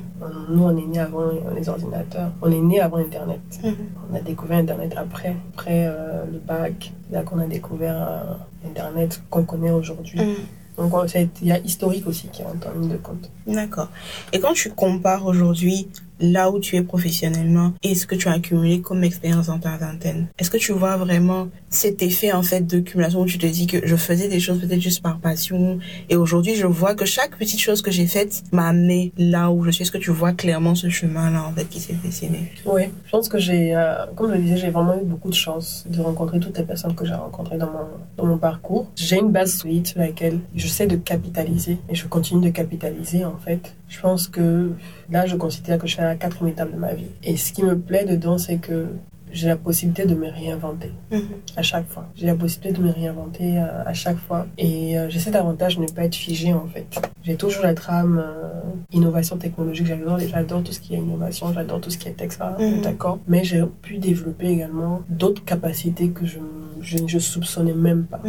S2: Nous, on est né avant les ordinateurs. On est né avant Internet.
S1: Mhm.
S2: On a découvert Internet après, après euh, le bac. C'est là qu'on a découvert euh, Internet qu'on connaît aujourd'hui.
S1: Mhm.
S2: Donc, il y a historique aussi qui rentre en ligne de compte.
S1: D'accord. Et quand tu compares aujourd'hui là où tu es professionnellement et ce que tu as accumulé comme expérience dans ta vingtaine, est-ce que tu vois vraiment cet effet en fait de cumulation où tu te dis que je faisais des choses peut-être juste par passion et aujourd'hui je vois que chaque petite chose que j'ai faite m'a amené là où je suis? Est-ce que tu vois clairement ce chemin-là en fait qui s'est dessiné
S2: Oui, je pense que j'ai, euh, comme je le disais, j'ai vraiment eu beaucoup de chance de rencontrer toutes les personnes que j'ai rencontrées dans mon, dans mon parcours. J'ai une base solide sur laquelle je sais de capitaliser et je continue de capitaliser en fait. Je pense que là, je considère que je suis à la quatrième étape de ma vie. Et ce qui me plaît dedans, c'est que j'ai la possibilité de me réinventer à chaque fois. J'ai la possibilité de me réinventer à, à chaque fois. Et euh, j'ai cet avantage de ne pas être figé en fait. J'ai toujours la trame euh, innovation technologique. J'adore, j'adore tout ce qui est innovation, j'adore tout ce qui est tech, ça,
S1: Mhm.
S2: d'accord. Mais j'ai pu développer également d'autres capacités que je, je, je soupçonnais même pas.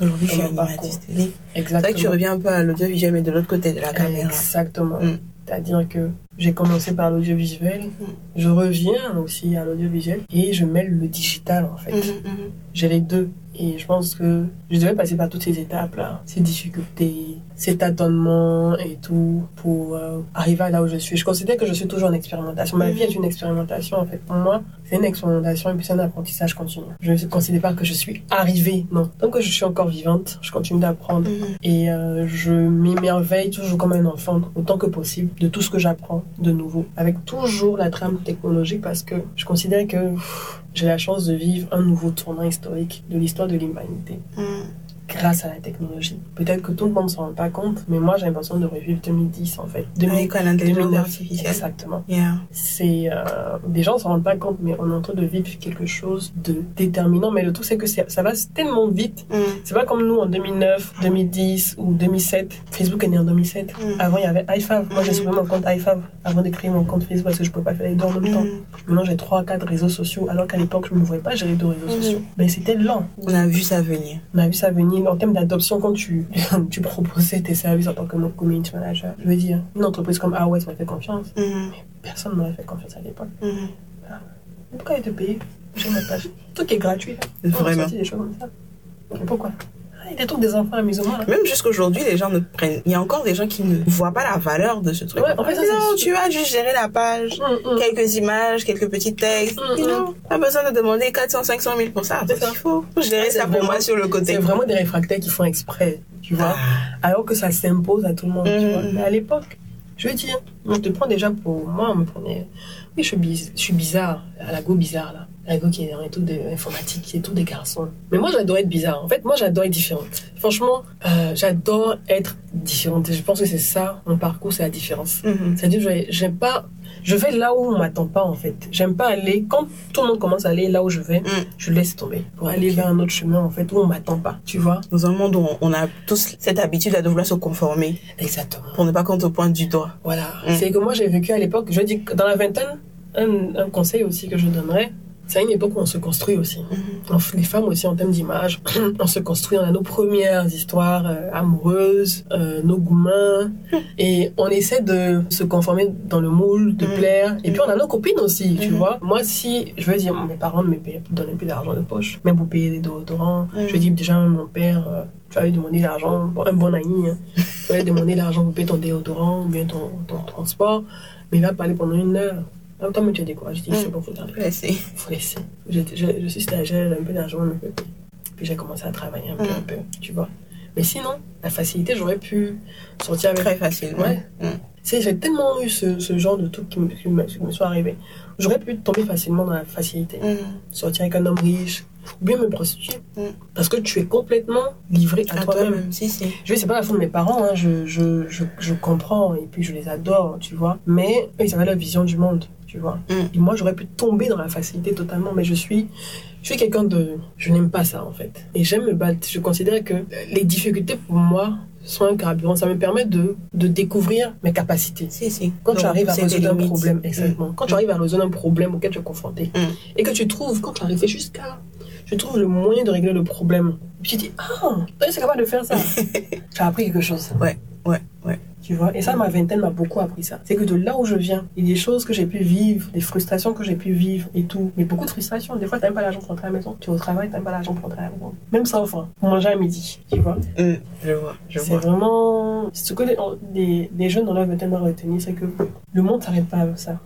S1: Aujourd'hui je suis
S2: mon
S1: animatrice télé. C'est
S2: Exactement.
S1: vrai que tu reviens un peu à l'audiovisuel mais de l'autre côté de la caméra.
S2: Exactement.
S1: Mm.
S2: C'est-à-dire que j'ai commencé par l'audiovisuel, je reviens aussi à l'audiovisuel et je mêle le digital en fait.
S1: Mhm, mhm.
S2: j'ai les deux. Et je pense que je devais passer par toutes ces étapes-là, ces difficultés, ces tâtonnements et tout pour euh, arriver à là où je suis. Je considère que je suis toujours en expérimentation. Ma vie est une expérimentation en fait. Pour moi, c'est une expérimentation et puis c'est un apprentissage continu. Je ne considère pas que je suis arrivée, non. Tant que je suis encore vivante, je continue d'apprendre.
S1: Mhm.
S2: Et euh, je m'émerveille toujours comme un enfant, autant que possible, de tout ce que j'apprends de nouveau, avec toujours la trame technologique parce que je considère que j'ai la chance de vivre un nouveau tournant historique de l'histoire de l'humanité
S1: Mhm.
S2: Grâce à la technologie. Peut-être que tout le monde ne s'en rend pas compte, mais moi j'ai l'impression de revivre 2010 en fait. 2000,
S1: Avec l'intelligence
S2: 2009,
S1: artificielle.
S2: Exactement.
S1: Yeah.
S2: C'est euh, des gens ne s'en rendent pas compte, mais on est en train de vivre quelque chose de déterminant. Mais le truc c'est que ça va tellement vite
S1: Mhm.
S2: c'est pas comme nous en 2009, 2010 ou 2007. Facebook est né en 2007.
S1: Mm.
S2: Avant, il y avait iFav. Moi, j'ai
S1: Mm.
S2: supprimé mon compte iFav avant de créer mon compte Facebook parce que je pouvais pas faire les deux en même temps.
S1: Mhm.
S2: Maintenant, j'ai trois, quatre réseaux sociaux alors qu'à l'époque, je ne me voyais pas gérer deux réseaux
S1: Mm.
S2: sociaux. Mais c'était lent.
S1: On a vu ça venir.
S2: On a vu ça venir en termes d'adoption quand tu, (laughs) tu proposais tes services en tant que community manager. Je veux dire, une entreprise comme AOS m'a fait confiance.
S1: Mhm.
S2: Personne ne m'aurait fait confiance à l'époque.
S1: Mhm.
S2: Pourquoi ils te payent J'ai ma page. Tout qui est gratuit. là.
S1: Vraiment.
S2: des choses comme ça. Mais pourquoi? Il a des enfants à la.
S1: Même jusqu'aujourd'hui, les gens ne prennent. Il y a encore des gens qui ne voient pas la valeur de ce truc.
S2: Ouais, en fait, ça, c'est
S1: non, tu vas juste gérer la page,
S2: Mm, mm.
S1: quelques images, quelques petits textes.
S2: Mm,
S1: You know, pas besoin de demander 400, 500 000 pour ça.
S2: C'est ça.
S1: Il faut gérer
S2: C'est
S1: ça pour moi sur le
S2: C'est
S1: côté.
S2: vraiment des réfractaires qui font exprès, tu vois.
S1: Ah.
S2: Alors que ça s'impose à tout le monde, tu vois. Mais à l'époque, je veux dire, on te prend déjà pour moi, on me prenait. Oui, je suis, biz- je suis bizarre, à la go bizarre là. La go qui est dans les trucs d'informatique, qui est tout des garçons. Mais moi, j'adore être bizarre. En fait, moi, j'adore être différente. Franchement, euh, j'adore être différente. Et je pense que c'est ça, mon parcours, c'est la différence.
S1: Mhm.
S2: C'est-à-dire, j'aime pas. Je vais là où on m'attend pas, en fait. J'aime pas aller. Quand tout le monde commence à aller là où je vais,
S1: Mm.
S2: je laisse tomber. Pour aller vers un autre chemin, en fait, où on m'attend pas. Tu vois
S1: Dans un monde où on- a tous cette habitude à devoir se conformer
S2: Exactement.
S1: pour ne pas qu'on te pointe du doigt.
S2: Voilà.
S1: Mm.
S2: C'est que moi, j'ai vécu à l'époque, je dis que dans la vingtaine, un, un conseil aussi que je donnerais, c'est à une époque où on se construit aussi.
S1: Mhm.
S2: On- les femmes aussi, en termes d'image, (clears throat) on se construit, on a nos premières histoires euh, amoureuses, euh, nos gourmands, et on essaie de se conformer dans le moule, de
S1: Mm.
S2: plaire. Et puis on a nos copines aussi, tu vois. Moi, si, je veux dire, mes parents ne me donnaient plus d'argent de poche, même pour payer des déodorants. Je dis déjà, mon père, euh, tu vas lui demander l'argent, bon, un bon ami, hein. (laughs) tu vas lui demander l'argent pour payer ton déodorant ou bien ton, ton transport, mais il va parler pendant une heure. En même temps, mais tu es découragé. Tu dis,
S1: Mm.
S2: c'est bon, faut t'arrêter.
S1: Laissez.
S2: faut laisser. Je, je, je suis stagiaire, j'ai un peu d'argent, un peu. Puis j'ai commencé à travailler un peu,
S1: Mm.
S2: un peu, tu vois. Mais sinon, la facilité, j'aurais pu sortir avec.
S1: Très facilement.
S2: Ouais.
S1: Mm.
S2: C'est, j'ai tellement eu ce, ce genre de trucs qui me, qui me, qui me sont arrivés. J'aurais pu tomber facilement dans la facilité.
S1: Mm.
S2: Sortir avec un homme riche, ou bien me prostituer.
S1: Mm.
S2: Parce que tu es complètement livré à,
S1: À
S2: toi-même.
S1: toi-même. Si, si.
S2: Je sais, c'est pas la faute de mes parents, hein, je, je, je, je comprends et puis je les adore, tu vois. Mais ils avaient leur vision du monde, tu vois.
S1: Mm.
S2: Et moi, j'aurais pu tomber dans la facilité totalement, mais je suis, je suis quelqu'un de. Je n'aime pas ça, en fait. Et j'aime me battre. Je considère que les difficultés pour moi sont un carburant. Ça me permet de, de découvrir mes capacités.
S1: Si, si.
S2: Quand tu arrives à résoudre un problème,
S1: Mm.
S2: exactement. Quand tu arrives à résoudre un problème auquel tu es confronté,
S1: Mm.
S2: et que tu trouves, quand tu arrives jusqu'à. Je trouve le moyen de régler le problème. Puis tu dis, ah, toi, c'est capable de faire ça. (laughs) tu as appris quelque chose.
S1: Ouais, ouais, ouais.
S2: Tu vois, et ça, ma vingtaine m'a beaucoup appris ça. C'est que de là où je viens, il y a des choses que j'ai pu vivre, des frustrations que j'ai pu vivre et tout. Mais beaucoup de frustrations. Des fois, t'as même pas l'argent pour rentrer à la maison. Tu es au travail, t'as même pas l'argent pour rentrer à la maison. Même ça, enfin, pour manger à midi. Tu vois,
S1: Mm. Je vois, je
S2: c'est vraiment. Ce que les, les, les jeunes dans leur vingtaine doivent retenir, c'est que le monde s'arrête pas avec ça.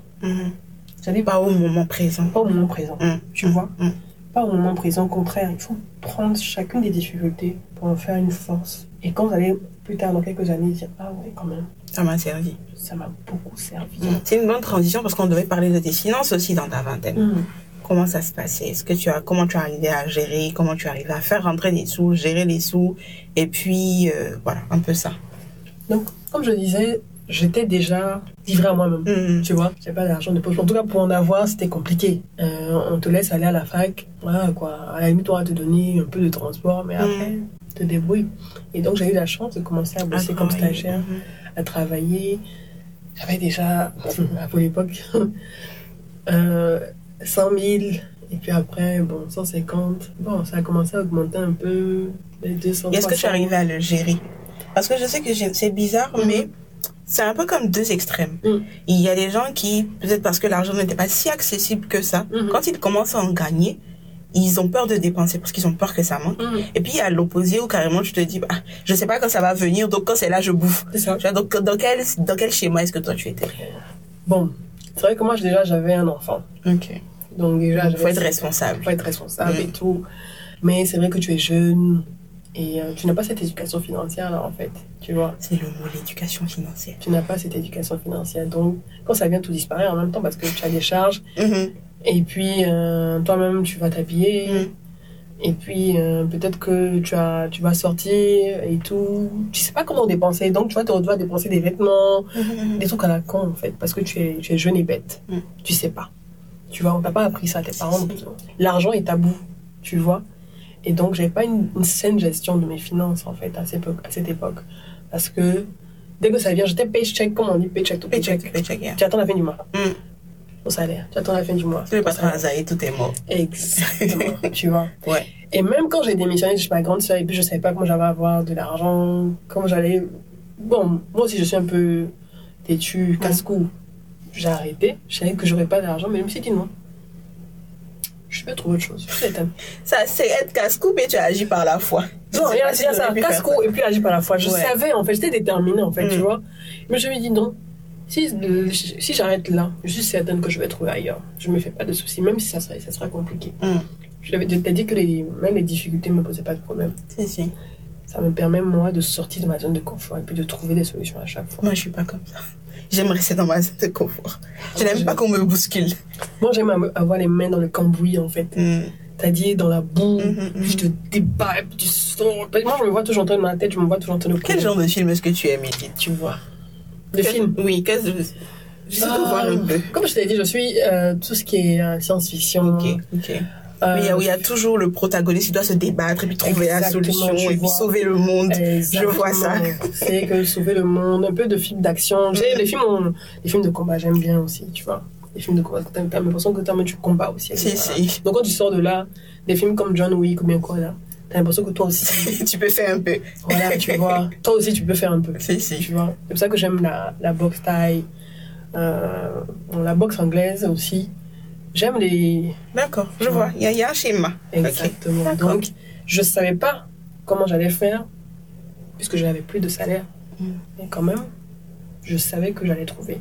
S2: C'est-à-dire
S1: Pas au moment présent.
S2: pas au moment présent.
S1: Mm.
S2: Tu vois
S1: Mm.
S2: Pas au moment présent, au contraire. Il faut prendre chacune des difficultés pour en faire une force. Et quand vous allez plus tard, dans quelques années, dire Ah ouais, quand même,
S1: Ça m'a servi.
S2: ça m'a beaucoup servi.
S1: C'est une bonne transition parce qu'on devait parler de tes finances aussi dans ta vingtaine.
S2: Mm.
S1: Comment ça se passait? Est-ce que tu as comment tu as arrivé à gérer? Comment tu arrivé à faire rentrer les sous, gérer les sous? Et puis euh, voilà un peu ça.
S2: Donc, comme je disais, j'étais déjà livrée à moi-même.
S1: Mhm.
S2: Tu vois, j'avais pas d'argent de poche. En tout cas, pour en avoir, c'était compliqué. Euh, on te laisse aller à la fac. Voilà, quoi. À la limite, on va te donner un peu de transport, mais après, te débrouille. Et donc, j'ai eu la chance de commencer à bosser
S1: À
S2: comme stagiaire,
S1: Mhm.
S2: à travailler. J'avais déjà, (laughs) à l'époque, (laughs) euh, 100 000. Et puis après, bon, 150. Bon, ça a commencé à augmenter un peu. Les 200
S1: Et Est-ce que tu
S2: 300.
S1: arrives à le gérer? Parce que je sais que c'est bizarre,
S2: Mhm.
S1: mais c'est un peu comme deux extrêmes.
S2: Mhm.
S1: Il y a des gens qui, peut-être parce que l'argent n'était pas si accessible que ça,
S2: Mhm.
S1: quand ils commencent à en gagner, ils ont peur de dépenser parce qu'ils ont peur que ça manque.
S2: Mhm.
S1: Et puis il a l'opposé où carrément tu te dis, bah, je sais pas quand ça va venir, donc quand c'est là, je bouffe.
S2: Ça.
S1: Tu vois, donc dans quel, dans quel schéma est-ce que toi tu étais?
S2: Bon, c'est vrai que moi, déjà, j'avais un enfant.
S1: Ok.
S2: Donc déjà,
S1: Il faut être responsable.
S2: faut être responsable
S1: Mm.
S2: et tout. Mais c'est vrai que tu es jeune et euh, tu n'as pas cette éducation financière là en fait, tu vois.
S1: C'est le mot l'éducation financière.
S2: Tu n'as pas cette éducation financière. Donc quand ça vient, tout disparaît en même temps parce que tu as des charges
S1: Mhm.
S2: Et puis euh, toi-même tu vas t'habiller
S1: Mm.
S2: et puis euh, peut-être que tu, as, tu vas sortir et tout. Tu sais pas comment dépenser donc tu vas te retrouver à dépenser des vêtements,
S1: Mhm.
S2: des trucs à la con en fait parce que tu es, tu es jeune et bête.
S1: Mm.
S2: Tu sais pas. Tu vois, on t'a pas appris ça, tes parents. L'argent est tabou, tu vois. Et donc, j'avais pas une, une saine gestion de mes finances, en fait, à cette époque. À cette époque. Parce que dès que ça vient, j'étais paycheck, comme on dit, paycheck to paycheck.
S1: Paycheck, paycheck, yeah.
S2: Tu attends la fin du mois.
S1: Mm.
S2: Au salaire. Tu attends la fin du mois.
S1: Tu patron
S2: salaire.
S1: Azaï, tout est mort.
S2: Exactement, (laughs) tu vois.
S1: Ouais.
S2: Et même quand j'ai démissionné de chez ma grande soeur, et puis je savais pas comment j'allais avoir de l'argent, comment j'allais. Bon, moi aussi je suis un peu têtu, casse-cou. J'ai arrêté, je savais que j'aurais pas d'argent, mais je me suis dit non. Je vais trouver autre chose. Je.
S1: Ça, c'est être casse-cou, mais tu agis par la foi.
S2: Non,
S1: Je
S2: il y a,
S1: pas si
S2: y a ça, casse-cou et puis agir par la foi. Je
S1: Ouais.
S2: savais en fait, j'étais déterminée en fait, tu
S1: Mm.
S2: vois. Mais je me dis non. Si, le- si j'arrête là, je suis certaine que je vais trouver ailleurs. Je me fais pas de soucis, même si ça sera, ça sera compliqué.
S1: Mm.
S2: Je je t'ai dit que les, même les difficultés ne me posaient pas de problème.
S1: Si, si.
S2: Ça me permet, moi, de sortir de ma zone de confort et puis de trouver des solutions à chaque fois.
S1: Moi, je suis pas comme ça. (laughs) J'aime rester dans ma zone de confort. Je n'aime
S2: je-
S1: pas qu'on me bouscule.
S2: Moi, j'aime avoir les mains dans le cambouis, en fait.
S1: Mm.
S2: C'est-à-dire dans la boue,
S1: Mhm,
S2: puis je te débat, et puis tu sors. Moi, je me vois toujours en train de ma tête, je me vois toujours en train de
S1: Quel genre de film est-ce que tu aimes, Edith
S2: Tu vois? De
S1: Quel-
S2: film.
S1: Oui, qu'est-ce que... Voir un peu.
S2: Comme je t'ai dit, je suis euh, tout ce qui est euh, science-fiction.
S1: Ok, ok.
S2: Euh,
S1: Mais il y a- il y, a toujours le protagoniste qui doit se débattre et puis trouver la solution et puis sauver le monde.
S2: Exactement.
S1: Je vois ça.
S2: C'est que sauver le monde, un peu de films d'action. J'ai les films, on- les films de combat, j'aime bien aussi, tu vois. Les films de combat, t'as l'impression que t'as tu combats aussi.
S1: Si, si.
S2: Donc quand tu sors de là, des films comme John Wick ou bien quoi là, t'as l'impression que toi aussi, (laughs)
S1: tu peux faire un peu.
S2: voilà, tu vois, toi aussi tu peux faire un peu.
S1: Si, si.
S2: Tu vois. C'est pour ça que j'aime la, la boxe thaï, euh, la boxe anglaise aussi. J'aime les.
S1: D'accord, je
S2: Ouais.
S1: vois. Il y, y a un schéma.
S2: Exactement. Donc, je savais pas comment j'allais faire, puisque je n'avais plus de salaire.
S1: Mm.
S2: Mais quand même, je savais que j'allais trouver.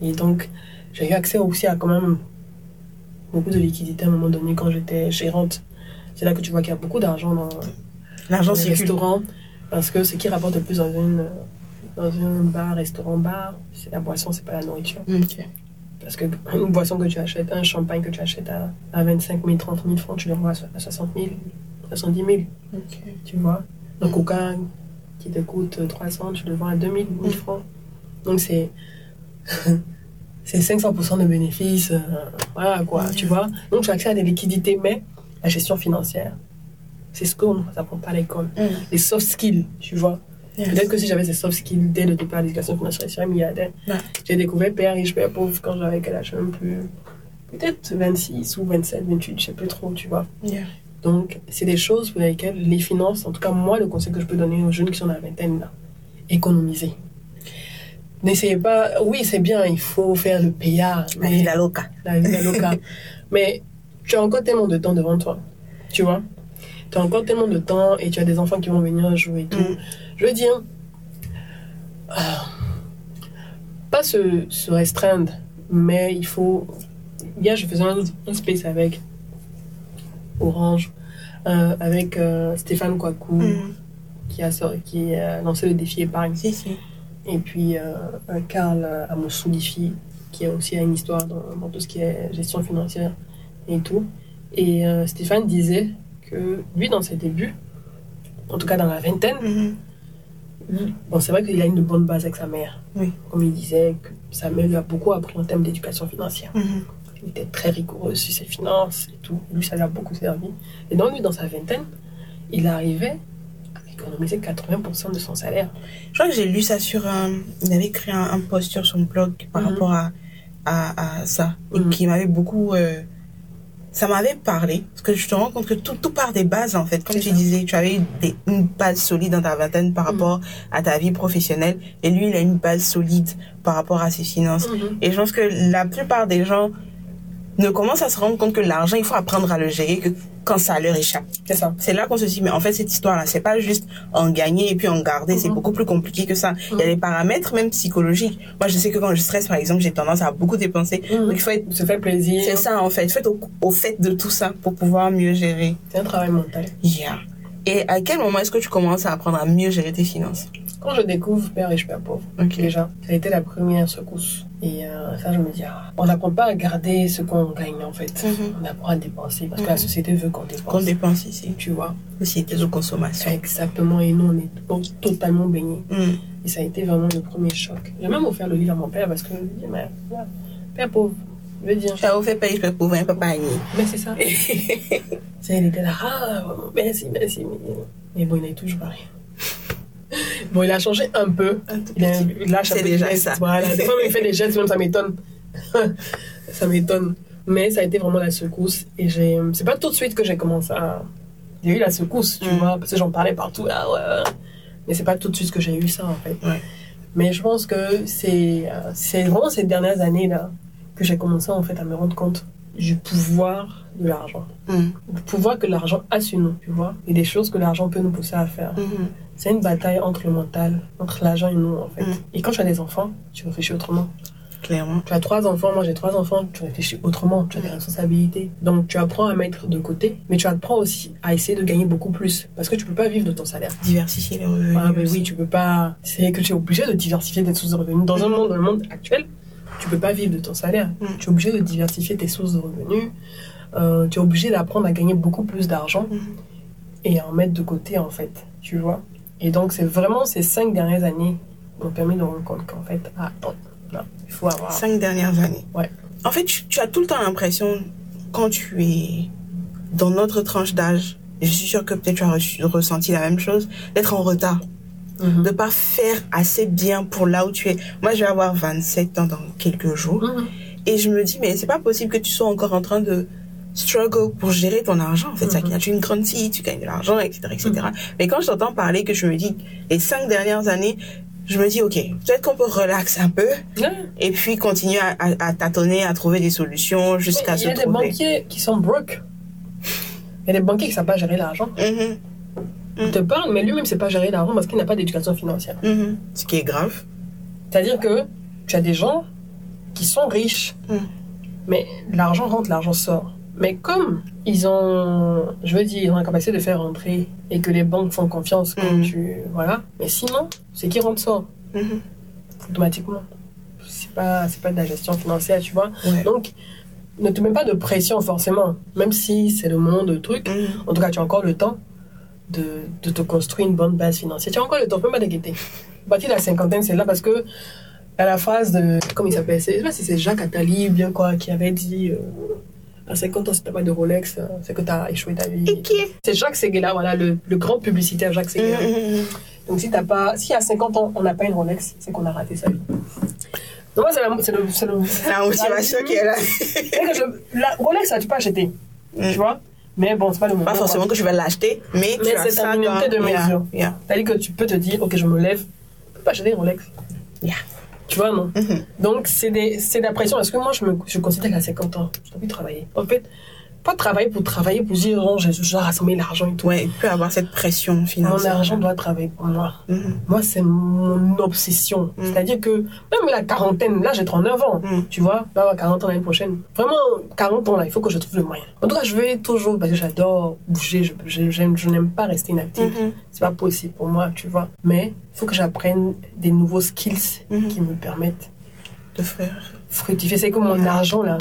S2: Et donc, j'ai eu accès aussi à quand même beaucoup de liquidités à un moment donné quand j'étais gérante. C'est là que tu vois qu'il y a beaucoup d'argent dans,
S1: L'argent
S2: les restaurants. Parce que ce qui rapporte le plus dans une, dans un bar, restaurant, bar, c'est la boisson, c'est pas la nourriture.
S1: Ok.
S2: Parce que (laughs) une boisson que tu achètes, un champagne que tu achètes à, à 25 000, 30 000 francs, tu le revends à so- à 60 000, 70 000,
S1: Ok.
S2: tu vois? Un coca qui te coûte 300, tu le vends à 2000 1000 francs. Donc c'est. (laughs) c'est 500% de bénéfices, euh, voilà quoi, tu vois? Donc tu as accès à des liquidités, mais la gestion financière, c'est ce qu'on ne apprend pas à l'école.
S1: Mm.
S2: Les soft skills, tu vois.
S1: Yes.
S2: Peut-être que si j'avais ces soft skills dès le départ de l'éducation financière, je serais milliardaire.
S1: Ouais.
S2: J'ai découvert Père riche, Père pauvre quand j'avais quel âge, même plus. Peut-être 26 ou 27, 28, je sais plus trop, tu vois.
S1: Yeah.
S2: Donc, c'est des choses pour lesquelles les finances, en tout cas, moi, le conseil que je peux donner aux jeunes qui sont dans la vingtaine, là, économiser. N'essayez pas, oui, c'est bien, il faut faire le payard,
S1: La
S2: mais
S1: vida loca.
S2: la vie loca. (laughs) mais tu as encore tellement de temps devant toi, tu vois. Tu as encore tellement de temps et tu as des enfants qui vont venir jouer et tout.
S1: Mm.
S2: Je veux dire, ah, pas se, se restreindre, mais il faut. Hier, je faisais un, un space avec Orange, euh, avec euh, Stéphane Kouakou,
S1: Mm.
S2: qui, a, qui a lancé le défi épargne.
S1: Si, si.
S2: Et puis, euh, Karl Amoussoulifi, qui a aussi une histoire dans, dans tout ce qui est gestion financière et tout. Et euh, Stéphane disait que lui, dans ses débuts, en tout cas dans la vingtaine,
S1: Mhm.
S2: bon, c'est vrai qu'il a une bonne base avec sa mère.
S1: Oui.
S2: Comme il disait, que sa mère lui a beaucoup appris en termes d'éducation financière.
S1: Mhm.
S2: Il était très rigoureux sur ses finances et tout. Lui, ça lui a beaucoup servi. Et donc, lui, dans sa vingtaine, il arrivait à économiser 80% de son salaire.
S1: Je crois que j'ai lu ça sur un. Il avait créé un, post sur son blog par
S2: Mhm.
S1: rapport à, à, à ça. Et qui m'avait beaucoup. euh, ça m'avait parlé. Parce que je te rends compte que tout, tout part des bases, en fait. Comme tu
S2: ça.
S1: disais, tu avais des, une base solide dans ta vingtaine par
S2: Mhm.
S1: rapport à ta vie professionnelle. Et lui, il a une base solide par rapport à ses finances.
S2: Mhm.
S1: Et je pense que la plupart des gens ne commencent à se rendre compte que l'argent, il faut apprendre à le gérer que quand ça leur échappe.
S2: C'est ça.
S1: C'est là qu'on se dit, mais en fait, cette histoire-là, c'est pas juste en gagner et puis en garder, c'est
S2: Mhm.
S1: beaucoup plus compliqué que ça. Il y a des paramètres même psychologiques. Moi, je sais que quand je stresse, par exemple, j'ai tendance à beaucoup dépenser.
S2: Mhm.
S1: Donc, il faut être,
S2: Se fait plaisir.
S1: c'est ça, en fait. Il faut être au, au fait de tout ça pour pouvoir mieux gérer.
S2: C'est un travail mental.
S1: Yeah. Et à quel moment est-ce que tu commences à apprendre à mieux gérer tes finances?
S2: Quand je découvre Père riche, Père pauvre, déjà, ça a été la première secousse. Et euh, ça, je me dis, ah, on n'apprend pas à garder ce qu'on gagne, en fait.
S1: Mhm.
S2: On apprend à dépenser parce que
S1: Mhm.
S2: la société veut qu'on dépense.
S1: Qu'on dépense ici.
S2: Tu vois
S1: Société de consommation.
S2: Exactement. Et nous, on est to- totalement baignés.
S1: Mm.
S2: Et ça a été vraiment le premier choc. J'ai même offert le livre à mon père parce que je lui dis, mais, Père pauvre, je veux dire.
S1: Tu as fait payer, je peux pauvre, un papa
S2: Mais c'est ça. (laughs) Ça, il était là, ah, merci, merci. Mais, mais bon, il n'est toujours pas rien. Bon, il a changé un peu.
S1: Un tout
S2: Il, a, il lâche un
S1: C'est
S2: peu de
S1: déjà
S2: gestes,
S1: ça.
S2: Voilà. Des fois, il fait des gestes, même ça m'étonne. (laughs) ça m'étonne. Mais ça a été vraiment la secousse. Et j'ai, c'est pas tout de suite que j'ai commencé à. J'ai eu la secousse, tu
S1: Mm.
S2: vois, parce que j'en parlais partout. Là, ouais, ouais. Mais c'est pas tout de suite que j'ai eu ça, en fait.
S1: Ouais.
S2: Mais je pense que c'est, c'est vraiment ces dernières années-là que j'ai commencé, en fait, à me rendre compte du pouvoir de l'argent.
S1: Mm.
S2: Du pouvoir que l'argent a sur nous, tu vois. Et des choses que l'argent peut nous pousser à faire.
S1: Mhm.
S2: C'est une bataille entre le mental, entre l'argent et nous, en fait.
S1: Mm.
S2: Et quand tu as des enfants, tu réfléchis autrement.
S1: Clairement.
S2: Tu as trois enfants, moi j'ai trois enfants, tu réfléchis autrement, tu as des responsabilités. Donc tu apprends à mettre de côté, mais tu apprends aussi à essayer de gagner beaucoup plus. Parce que tu peux pas vivre de ton salaire.
S1: Diversifier les revenus.
S2: Ah, mais oui, tu peux pas. C'est que tu es obligé de diversifier tes sources de revenus. Dans un monde, dans le monde actuel, tu peux pas vivre de ton salaire.
S1: Mm.
S2: Tu es obligé de diversifier tes sources de revenus. Euh, tu es obligé d'apprendre à gagner beaucoup plus d'argent
S1: Mhm.
S2: et à en mettre de côté, en fait. Tu vois Et donc, c'est vraiment ces cinq dernières années qui m'ont permis de me rendre compte qu'en fait, ah, attends, non, il faut avoir.
S1: Cinq dernières années.
S2: Ouais.
S1: En fait, tu, tu as tout le temps l'impression, quand tu es dans notre tranche d'âge, et je suis sûre que peut-être tu as reçu- ressenti la même chose, d'être en retard,
S2: Mhm.
S1: de pas faire assez bien pour là où tu es. Moi, je vais avoir 27 ans dans quelques jours,
S2: Mhm.
S1: et je me dis, mais c'est pas possible que tu sois encore en train de struggle pour gérer ton argent. En fait, ça,
S2: Mhm.
S1: tu es une grande fille, tu gagnes de l'argent, etc., etc. Mais quand je t'entends parler, que je me dis, les cinq dernières années, je me dis, ok, peut-être qu'on peut relaxer un peu,
S2: Ouais.
S1: et puis continuer à, à- à tâtonner, à trouver des solutions jusqu'à
S2: Il
S1: se
S2: y a des
S1: trouver.
S2: banquiers qui sont broke. Il y a des banquiers qui ne savent pas gérer l'argent.
S1: Mhm,
S2: Il te parle, mais lui-même ne sait pas gérer l'argent parce qu'il n'a pas d'éducation financière.
S1: Ce qui est grave.
S2: C'est-à-dire que tu as des gens qui sont riches.
S1: Mm.
S2: Mais l'argent rentre, l'argent sort. Mais comme ils ont, je veux dire, ils ont la capacité de faire rentrer et que les banques font confiance quand
S1: Mm.
S2: tu. Voilà. Mais sinon, c'est qui rentre sort
S1: Mhm.
S2: automatiquement. C'est pas, pas de la gestion financière, tu vois.
S1: Ouais.
S2: Donc, ne te mets pas de pression forcément, même si c'est le monde de truc.
S1: Mhm.
S2: En tout cas, tu as encore le temps de, de te construire une bonne base financière. Tu as encore le temps, peux pas t'inquiéter. De la cinquantaine, c'est là parce que à la phrase de. Comment il s'appelle Je sais pas si c'est Jacques Attali ou bien quoi, qui avait dit euh, à 50 ans, si t'as pas de Rolex, euh, c'est que t'as échoué ta vie.
S1: Et qui est
S2: C'est Jacques Seguela, voilà, le, le grand publicitaire Jacques Seguela.
S1: Mhm.
S2: Donc si t'as pas, si à 50 ans on n'a pas une Rolex, c'est qu'on a raté sa vie. Donc moi c'est la, le, c'est le,
S1: La motivation qui est là.
S2: que je- la Rolex ça tu peux acheter,
S1: Mm.
S2: tu vois. Mais bon c'est pas le moment.
S1: Pas forcément que je vais l'acheter, mais,
S2: Mais
S1: tu as
S2: c'est
S1: ça
S2: un unité de
S1: Yeah,
S2: mesure.
S1: yeah,
S2: C'est-à-dire que tu peux te dire ok je me lève, je peux pas acheter une Rolex.
S1: yeah.
S2: Tu vois non.
S1: Mhm.
S2: Donc c'est des, c'est de la pression parce que moi je me, je considère qu'à 50 ans j'ai envie de travailler. En fait pas travailler pour travailler pour dire oh, j'ai j'ai rassemblé l'argent et tout.
S1: Ouais, il peut avoir cette pression
S2: Mon
S1: financière.
S2: argent doit travailler pour moi.
S1: Mhm.
S2: Moi, c'est mon obsession.
S1: Mm.
S2: C'est-à-dire que même la quarantaine, là, j'ai 39 ans,
S1: Mm.
S2: tu vois, là, à 40 ans l'année prochaine. Vraiment, 40 ans, là, il faut que je trouve le moyen. En tout cas, je vais toujours, parce que j'adore bouger, je, je, je n'aime pas rester inactive.
S1: Mhm.
S2: C'est pas possible pour moi, tu vois. Mais il faut que j'apprenne des nouveaux skills
S1: Mhm.
S2: qui me permettent
S1: De faire.
S2: fructifier. C'est que mon argent, là,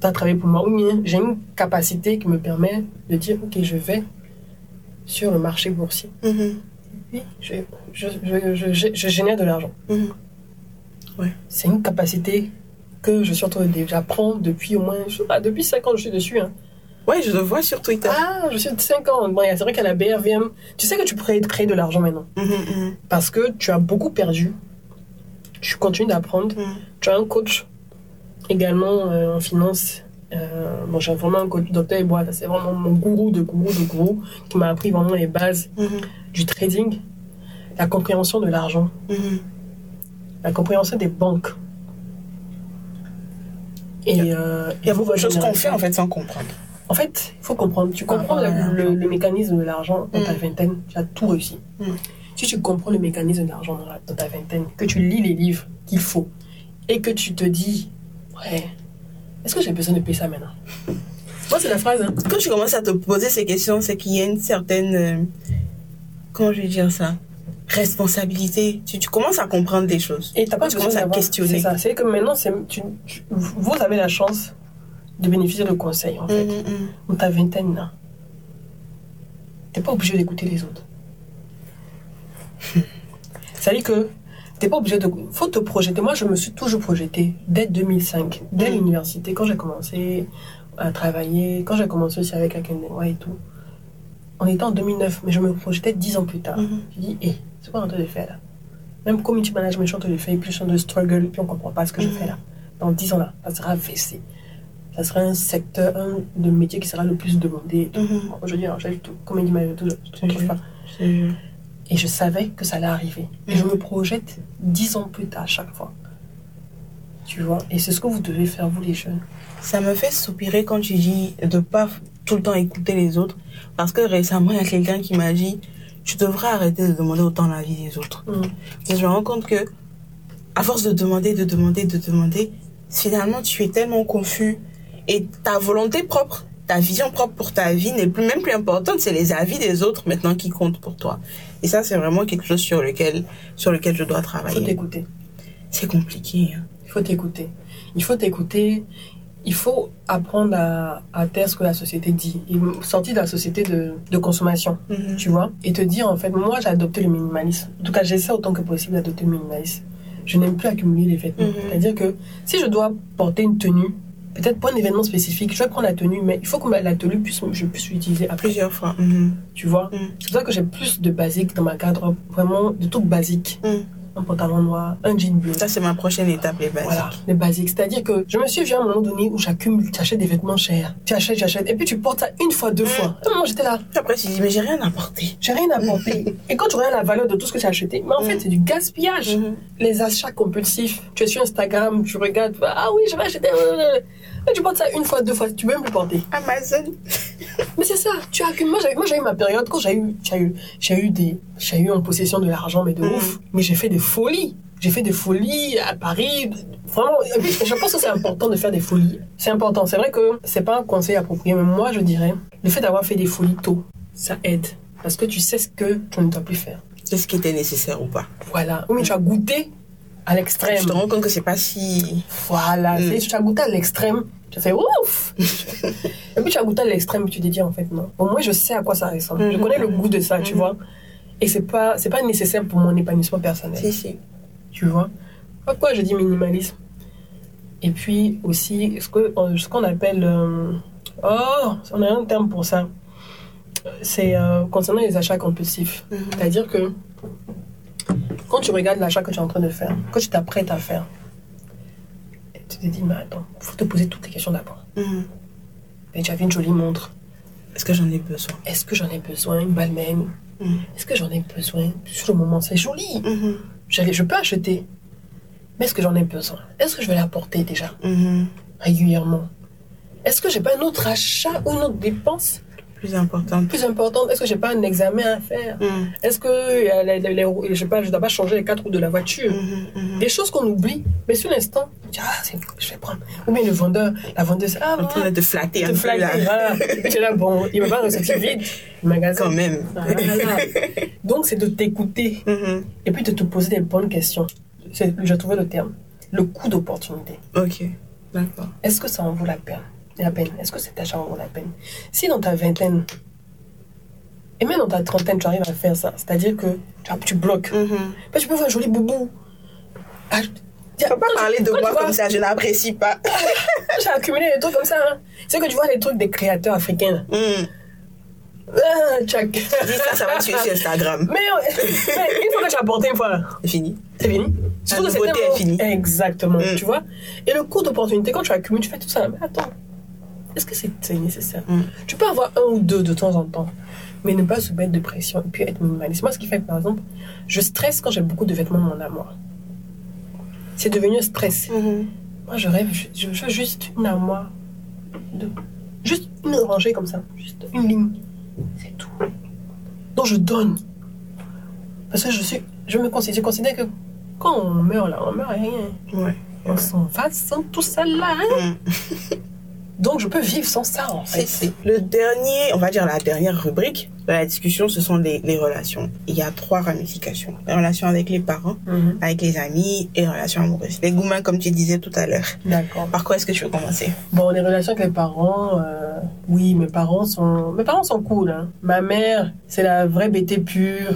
S2: doit travailler pour moi. Ou bien, j'ai une capacité qui me permet de dire, OK, je vais sur le marché boursier.
S1: Mhm.
S2: Oui, je, je, je, je, je- je génère de l'argent.
S1: Mhm.
S2: C'est une capacité que je suis en train de j'apprends depuis au moins, pas, depuis 5 ans je suis dessus. Hein.
S1: Ouais, je le vois sur Twitter.
S2: Ah, je suis de 5 ans. Bon, c'est vrai qu'à la BRVM, tu sais que tu pourrais créer de l'argent maintenant.
S1: Mhm, mhm,
S2: Parce que tu as beaucoup perdu. Tu continues d'apprendre. Tu as un coach également euh, en finance. Euh, bon, j'ai vraiment un coach, docteur Ebois, ça, c'est vraiment mon gourou de gourou de gourou qui m'a appris vraiment les bases
S1: Mhm,
S2: du trading, la compréhension de l'argent,
S1: mhm.
S2: la compréhension des banques. Et, euh,
S1: Il y a
S2: vous,
S1: beaucoup de choses qu'on fait en fait sans comprendre.
S2: En fait, il faut comprendre. Tu comprends
S1: Ah,
S2: le,
S1: ouais.
S2: le- le mécanisme de l'argent dans ta
S1: Mm.
S2: vingtaine, tu as tout réussi.
S1: Mm.
S2: Si tu comprends le mécanisme de l'argent dans, la- dans ta vingtaine, que tu lis les livres qu'il faut, et que tu te dis, ouais, est-ce que j'ai besoin de payer ça maintenant? Moi, c'est la phrase. hein.
S1: Quand tu commences à te poser ces questions, c'est qu'il y a une certaine. euh, comment je vais dire ça? Responsabilité. Tu, tu commences à comprendre des choses.
S2: Et t'as pas
S1: Tu commences à questionner.
S2: C'est ça. C'est que maintenant, c'est, tu- tu- vous avez la chance de bénéficier de conseils, en fait.
S1: Mhm.
S2: Dans ta vingtaine, là, t'es pas obligé d'écouter les autres. (laughs) C'est-à-dire que t'es pas obligé de... faut te projeter. Moi, je me suis toujours projetée dès 2005, dès
S1: Mm.
S2: l'université, quand j'ai commencé à travailler, quand j'ai commencé aussi avec Akendewa et tout. On était en 2009, mais je me projetais 10 ans plus tard.
S1: Mhm.
S2: Je dis, hé, c'est quoi on est en train de faire là? Même community management, je suis en train de faire, je train de struggle, puis on comprend pas ce que je
S1: Mhm.
S2: fais là. Dans 10 ans là, ça sera VC. Ça sera un secteur, un de métier qui sera le plus demandé.
S1: Mhm.
S2: Bon, je dire, j'ai tout, community management, tout, je
S1: Mhm.
S2: trouve pas. Et je savais que ça allait arriver. Et je me projette 10 ans plus tard à chaque fois. Tu vois Et c'est ce que vous devez faire, vous les jeunes.
S1: Ça me fait soupirer quand tu dis de pas tout le temps écouter les autres. Parce que récemment, il y a quelqu'un qui m'a dit Tu devrais arrêter de demander autant la vie des autres.
S2: Mhm.
S1: Et je me rends compte que, à force de demander, de demander, de demander, finalement, tu es tellement confus. Et ta volonté propre, ta vision propre pour ta vie n'est plus, même plus importante. C'est les avis des autres maintenant qui comptent pour toi. Et ça, c'est vraiment quelque chose sur lequel, sur lequel je dois
S2: Il faut
S1: travailler.
S2: t'écouter.
S1: C'est compliqué. hein.
S2: Il faut t'écouter. Il faut t'écouter. Il faut apprendre à, à taire ce que la société dit. Et sortir de la société de, de consommation.
S1: Mhm.
S2: tu vois, et te dire en fait, moi j'ai adopté le minimalisme. En tout cas, j'essaie autant que possible d'adopter le minimalisme. Je n'aime plus accumuler les vêtements.
S1: Mhm.
S2: C'est-à-dire que si je dois porter une tenue, peut-être pour un événement spécifique, je vais prendre la tenue, mais il faut que la tenue puisse, je puisse l'utiliser après,
S1: Plusieurs fois. Mhm.
S2: tu vois?
S1: Mhm.
S2: C'est pour ça que j'ai plus de basiques dans ma garde-robe, vraiment de trucs basiques.
S1: Mhm.
S2: Un pantalon noir, un jean bleu.
S1: Ça, c'est ma prochaine étape, les basiques.
S2: Voilà, les basiques. C'est-à-dire que je me suis vu à un moment donné où j'accumule, tu achètes des vêtements chers, tu achètes, j'achète, et puis tu portes ça une fois, deux
S1: Mhm.
S2: fois. À un moment, j'étais là,
S1: après, tu dis, mais j'ai rien apporté.
S2: j'ai rien porter. (laughs) et quand tu regardes la valeur de tout ce que tu as acheté, mais en fait,
S1: Mhm.
S2: c'est du gaspillage. Les achats compulsifs. Tu es sur Instagram, tu regardes, ah oui, je vais acheter. Mais tu portes ça une fois, deux fois, tu peux même plus porter.
S1: Amazon.
S2: Mais c'est ça, tu as accumulé. Moi, j'ai- moi, j'ai eu ma période quand j'ai eu, j'ai eu, j'ai eu des, j'ai eu en possession de l'argent, mais de
S1: Mhm.
S2: ouf. Mais j'ai fait des folies. J'ai fait des folies à Paris. Vraiment, et puis, je pense que c'est important de faire des folies. C'est important. C'est vrai que c'est pas un conseil approprié, mais moi, je dirais, le fait d'avoir fait des folies tôt, ça aide. Parce que tu sais ce que tu ne dois plus faire.
S1: C'est ce qui était nécessaire ou pas.
S2: Voilà. Oui, mais tu as goûté à l'extrême.
S1: Je te rends compte que c'est pas si.
S2: Voilà.
S1: Mm.
S2: c'est- Tu as goûté à l'extrême. Tu as fait ouf (laughs) Et puis tu as goûté à l'extrême tu t'es dit en fait non. Au moins je sais à quoi ça ressemble. Je
S1: Mhm.
S2: connais le goût de ça, tu
S1: Mhm.
S2: vois. Et c'est pas, c'est pas nécessaire pour mon épanouissement personnel.
S1: Si, si.
S2: Tu vois Pourquoi je dis minimalisme? Et puis aussi, ce que- ce qu'on appelle. euh, oh, on a un terme pour ça. C'est euh, concernant les achats compulsifs.
S1: Mhm.
S2: C'est-à-dire que quand tu regardes l'achat que tu es en train de faire, que tu t'apprêtes à faire, tu te dis, mais attends, il faut te poser toutes les questions d'abord. Et tu as vu une jolie montre.
S1: Est-ce que j'en ai besoin?
S2: Est-ce que j'en ai besoin? Une balmaine
S1: Mhm.
S2: Est-ce que j'en ai besoin? Sur le moment, c'est joli.
S1: Mhm.
S2: Je, je peux acheter. Mais est-ce que j'en ai besoin? Est-ce que je vais la porter déjà?
S1: Mhm.
S2: régulièrement Est-ce que j'ai pas un autre achat ou une autre dépense?
S1: Plus importante.
S2: plus importante Est-ce que j'ai pas un examen à faire?
S1: Mhm.
S2: Est-ce que euh, les, les- les- je je dois pas changer les quatre roues de la voiture?
S1: Mhm. Mhm.
S2: Des choses qu'on oublie, mais sur l'instant, tu dis, ah, je vais prendre. Ou bien le vendeur, la vendeuse, ah,
S1: En train de te flatter
S2: te flatter,
S1: là.
S2: puis tu es là, bon, il va pas ressortir (laughs) vide, le magasin.
S1: Quand même.
S2: Voilà. Donc, c'est de t'écouter
S1: Mhm.
S2: et puis de te poser des bonnes questions. J'ai trouvé le terme. Le coût d'opportunité.
S1: Ok. D'accord.
S2: Est-ce que ça en vaut la peine? La peine. Est-ce que cet achat en vaut la peine? Si dans ta vingtaine, et même dans ta trentaine, tu arrives à faire ça, c'est-à-dire que tu, tu bloques. Mais tu peux voir un joli boubou. Ah,
S1: Faut pas parler de
S2: tu
S1: moi
S2: vois-
S1: comme ça, je n'apprécie pas. (laughs)
S2: J'ai accumulé des trucs comme ça. Hein. C'est que tu vois les trucs des créateurs africains.
S1: Mhm.
S2: Ah, tchac.
S1: Dis ça, ça va sur Instagram. (laughs)
S2: Mais, mais une fois que tu as porté une fois, là,
S1: C'est fini.
S2: c'est fini. C'est
S1: nouveauté est finie.
S2: Exactement,
S1: Mm.
S2: tu vois. Et le coût d'opportunité, quand tu accumules, tu fais tout ça. Mais attends, est-ce que c'est nécessaire?
S1: Mm.
S2: Tu peux avoir un ou deux de temps en temps, mais ne pas se mettre de pression et puis être minimaliste. Moi, ce qui fait que, par exemple, je stresse quand j'ai beaucoup de vêtements dans mon armoire. C'est devenu un stress.
S1: Mhm.
S2: Moi, je rêve, je, je veux juste une armoire. De, juste une rangée comme ça. Juste une ligne. C'est tout. Donc, je donne. Parce que je suis. Je me considère, je considère que quand on meurt là, on meurt à rien.
S1: Ouais.
S2: On s'en va sans tout ça là. hein.
S1: Mhm. (laughs)
S2: Donc, je peux vivre sans ça en fait.
S1: Le dernier, on va dire la dernière rubrique de la discussion, ce sont les, les relations. Il y a trois ramifications. Les relations avec les parents,
S2: Mhm.
S1: avec les amis et les relations amoureuses. Les gourmands, comme tu disais tout à l'heure.
S2: D'accord.
S1: Par quoi est-ce que tu veux commencer?
S2: Bon, les relations avec les parents, euh, oui, mes parents sont, mes parents sont cool. Hein. Ma mère, c'est la vraie bêtée pure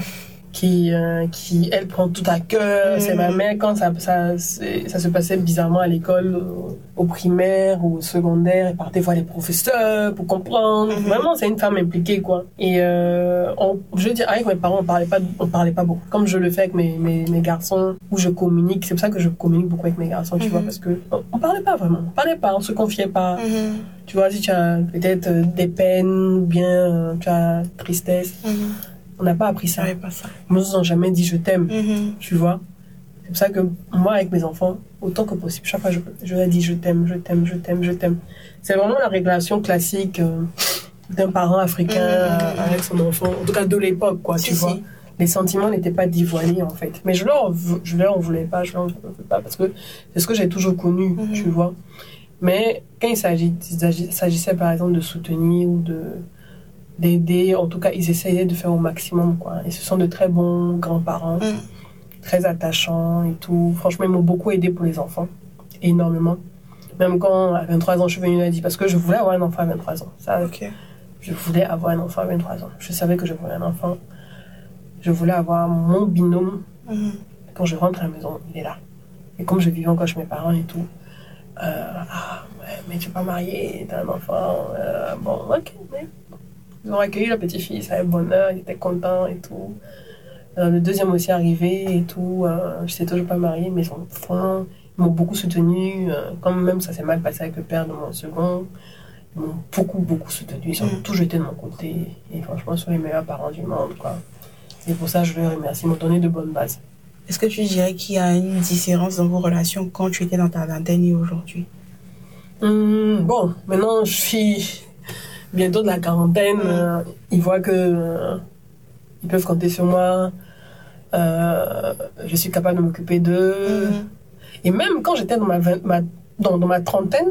S2: qui, euh, qui, elle prend tout à cœur. C'est ma mère quand ça, ça, ça se passait bizarrement à l'école, au, au primaire ou au secondaire, elle partait voir les professeurs pour comprendre.
S1: Mhm.
S2: Vraiment, c'est une femme impliquée, quoi. Et euh, on, je veux dire, avec mes parents, on parlait pas, on parlait pas beaucoup. Comme je le fais avec mes, mes, mes garçons, où je communique. C'est pour ça que je communique beaucoup avec mes garçons, tu vois, parce que on, on parlait pas vraiment. On parlait pas, on se confiait pas.
S1: Mhm.
S2: Tu vois, si tu as peut-être euh, des peines ou bien euh, tu as tristesse. On n'a pas appris ça.
S1: pas ça.
S2: Ils nous ont jamais dit je t'aime,
S1: Mhm.
S2: tu vois. C'est pour ça que moi, avec mes enfants, autant que possible, chaque fois, je, je leur dis je t'aime, je t'aime, je t'aime, je t'aime. C'est vraiment la relation classique euh, d'un parent africain
S1: Mhm.
S2: euh, avec son enfant, en tout cas de l'époque, quoi, tu
S1: Si,
S2: vois.
S1: si.
S2: Les sentiments n'étaient pas dévoilés, en fait. Mais je leur, je leur en voulais pas, je leur en voulais pas, parce que c'est ce que j'ai toujours connu,
S1: Mhm.
S2: tu vois. Mais quand il s'agissait, par exemple, de soutenir ou de d'aider, en tout cas, ils essayaient de faire au maximum, quoi. Et ce sont de très bons grands-parents,
S1: Mhm.
S2: très attachants et tout. Franchement, ils m'ont beaucoup aidé pour les enfants, énormément. Même quand, à 23 ans, je suis venue, a dit, parce que je voulais avoir un enfant à 23 ans. Ça, je voulais avoir un enfant à 23 ans. Je savais que je voulais un enfant. Je voulais avoir mon binôme.
S1: Mhm.
S2: Quand je rentre à la maison, il est là. Et comme je vivais encore chez mes parents et tout, euh, ah, ouais, mais tu n'es pas marié, t'as un enfant. euh, bon, ok, mais ils ont accueilli la petite fille, ça avait bonheur, il était content et tout. Euh, le deuxième aussi arrivé et tout. Euh, je n'étais toujours pas mariée, mais ils sont fins. Ils m'ont beaucoup soutenu. Euh, quand même ça s'est mal passé avec le père de mon second, ils m'ont beaucoup, beaucoup soutenu. Ils ont
S1: Mm.
S2: toujours été de mon côté. Et franchement, ils sont les meilleurs parents du monde. Quoi. Et pour ça, je les remercie. Ils m'ont donné de bonnes bases.
S1: Est-ce que tu dirais qu'il y a une différence dans vos relations quand tu étais dans ta vingtaine et aujourd'hui?
S2: Hum, bon, maintenant, je suis bientôt de la quarantaine. Euh, ils voient que euh, ils peuvent compter sur moi. Euh, je suis capable de m'occuper d'eux.
S1: Mhm.
S2: Et même quand j'étais dans ma, dans, dans ma trentaine,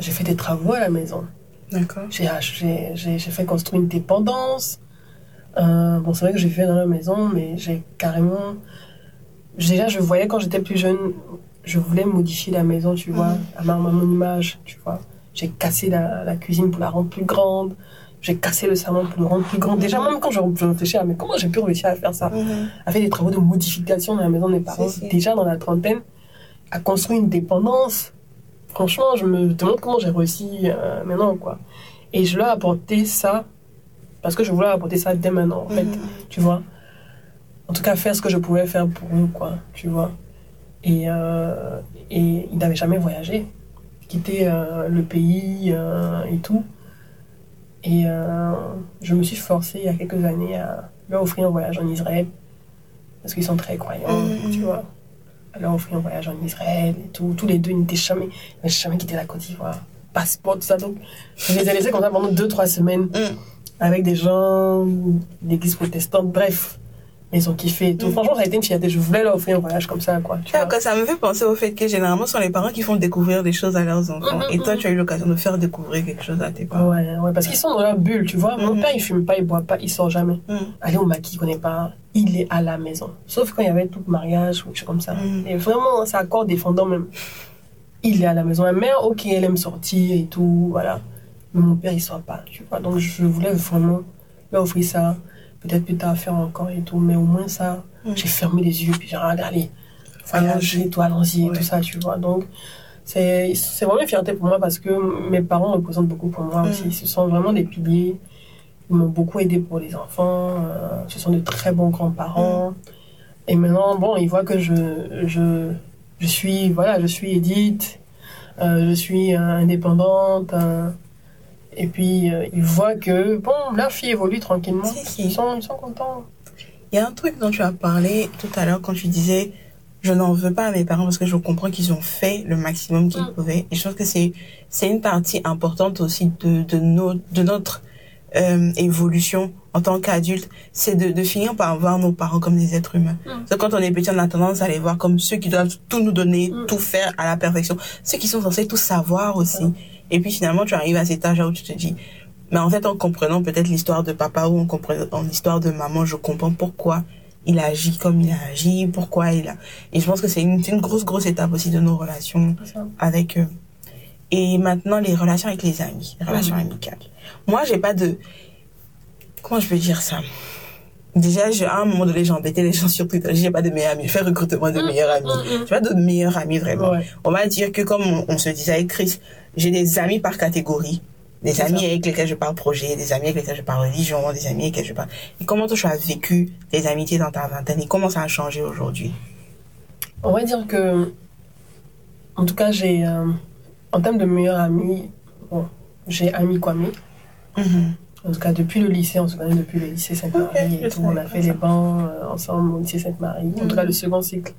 S2: j'ai fait des travaux à la maison.
S1: D'accord.
S2: J'ai j'ai- fait construire une dépendance. Bon, c'est vrai que j'ai fait dans la maison, mais j'ai carrément. Déjà, je voyais quand j'étais plus jeune, je voulais modifier la maison, tu vois, à, ma, à mon image, tu vois. J'ai cassé la, la cuisine pour la rendre plus grande. J'ai cassé le salon pour le rendre plus grand. Déjà, même quand je, je réfléchis à mais comment j'ai pu réussir à faire ça?
S1: Mhm.
S2: à faire des travaux de modification dans la maison de mes parents,
S1: Si, si.
S2: déjà dans la trentaine, à construire une dépendance. Franchement, je me demande comment j'ai réussi euh, maintenant, quoi. Et je leur ai apporté ça, parce que je voulais apporter ça dès maintenant, en fait,
S1: Mhm.
S2: tu vois. En tout cas, faire ce que je pouvais faire pour eux, quoi, tu vois. Et, euh, et ils n'avaient jamais voyagé, quitté euh, le pays euh, et tout. Et euh, je me suis forcée il y a quelques années à leur offrir un voyage en Israël, parce qu'ils sont très croyants,
S1: Mhm.
S2: tu vois. À leur offrir un voyage en Israël et tout. Tous les deux, ils n'étaient jamais, ils jamais quitté la Côte d'Ivoire. Passeport, tout ça. Donc, je les ai laissés comme ça pendant deux, trois semaines
S1: Mhm.
S2: avec des gens d'église protestante, bref. Ils ont kiffé et tout.
S1: Mm.
S2: Franchement, ça a été une fierté. Je voulais leur offrir un voyage comme ça, quoi. Tu vois.
S1: Ça me fait penser au fait que généralement, ce sont les parents qui font découvrir des choses à leurs enfants.
S2: Mhm,
S1: Et toi, tu as eu l'occasion de faire découvrir quelque chose à tes parents.
S2: Ouais, ouais, parce qu'ils sont dans leur bulle, tu vois. Mon père, il fume pas, il boit pas, il sort jamais. Aller au maquis, il connaît pas. Il est à la maison. Sauf quand il y avait tout mariage ou quelque chose comme ça. Et vraiment, c'est accord défendant même. Il est à la maison. Ma mère, ok, elle aime sortir et tout, voilà. Mais mon père, il sort pas, tu vois. Donc, je voulais vraiment leur offrir ça. Peut-être plus tard faire encore et tout. Mais au moins ça, j'ai fermé les yeux, puis j'ai regardé, allez, allons-y et
S1: Ouais.
S2: tout ça, tu vois. Donc, c'est vraiment une fierté pour moi parce que mes parents représentent beaucoup pour moi
S1: Mhm.
S2: aussi. Ce sont vraiment des piliers. Ils m'ont beaucoup aidé pour les enfants. euh, ce sont de très bons grands-parents. Et maintenant, bon, ils voient que je, je, je suis, voilà, je suis Edith, euh, je suis euh, indépendante. Et puis, euh, ils voient que, bon, leur fille évolue tranquillement.
S1: Si, si.
S2: Ils, sont, ils sont contents.
S1: Il y a un truc dont tu as parlé tout à l'heure quand tu disais je n'en veux pas à mes parents parce que je comprends qu'ils ont fait le maximum qu'ils
S2: Mm.
S1: pouvaient. Et je pense que c'est c'est une partie importante aussi de de nos de notre euh, évolution en tant qu'adulte, c'est de, de finir par voir nos parents comme des êtres humains.
S2: Mm.
S1: Parce que quand on est petit, on a tendance à les voir comme ceux qui doivent tout nous donner,
S2: Mm.
S1: tout faire à la perfection, ceux qui sont censés tout savoir aussi.
S2: Mm.
S1: Et puis finalement, tu arrives à cet âge où tu te dis, mais en fait, en comprenant peut-être l'histoire de papa ou en comprenant l'histoire de maman, je comprends pourquoi il a agi comme il a agi, pourquoi il a. Et je pense que c'est une, grosse, grosse étape aussi de nos relations avec eux. Et maintenant, les relations avec les amis, les relations amicales. Moi, j'ai pas de. Comment je peux dire ça? Déjà, je- à un moment donné, j'ai embêté les gens sur Twitter. J'ai pas de meilleurs amis. Fais recrutement de meilleurs amis.
S2: Mm, mm.
S1: J'ai pas de meilleurs amis vraiment.
S2: Ouais.
S1: On va dire que comme on, on se disait avec Chris, j'ai des amis par catégorie. Des amis
S2: ça.
S1: avec lesquels je parle projet, des amis avec lesquels je parle religion, des amis avec lesquels je parle. Et comment toi tu as vécu tes amitiés dans ta vingtaine et comment ça a changé aujourd'hui?
S2: On va dire que, en tout cas, j'ai, euh, en termes de meilleurs amis, bon, j'ai Ami Kwame.
S1: Mhm.
S2: En tout cas, depuis le lycée, on se connaît depuis le lycée Sainte-Marie et tout. On a fait les bancs euh, ensemble au lycée Sainte-Marie. En tout cas, le second cycle.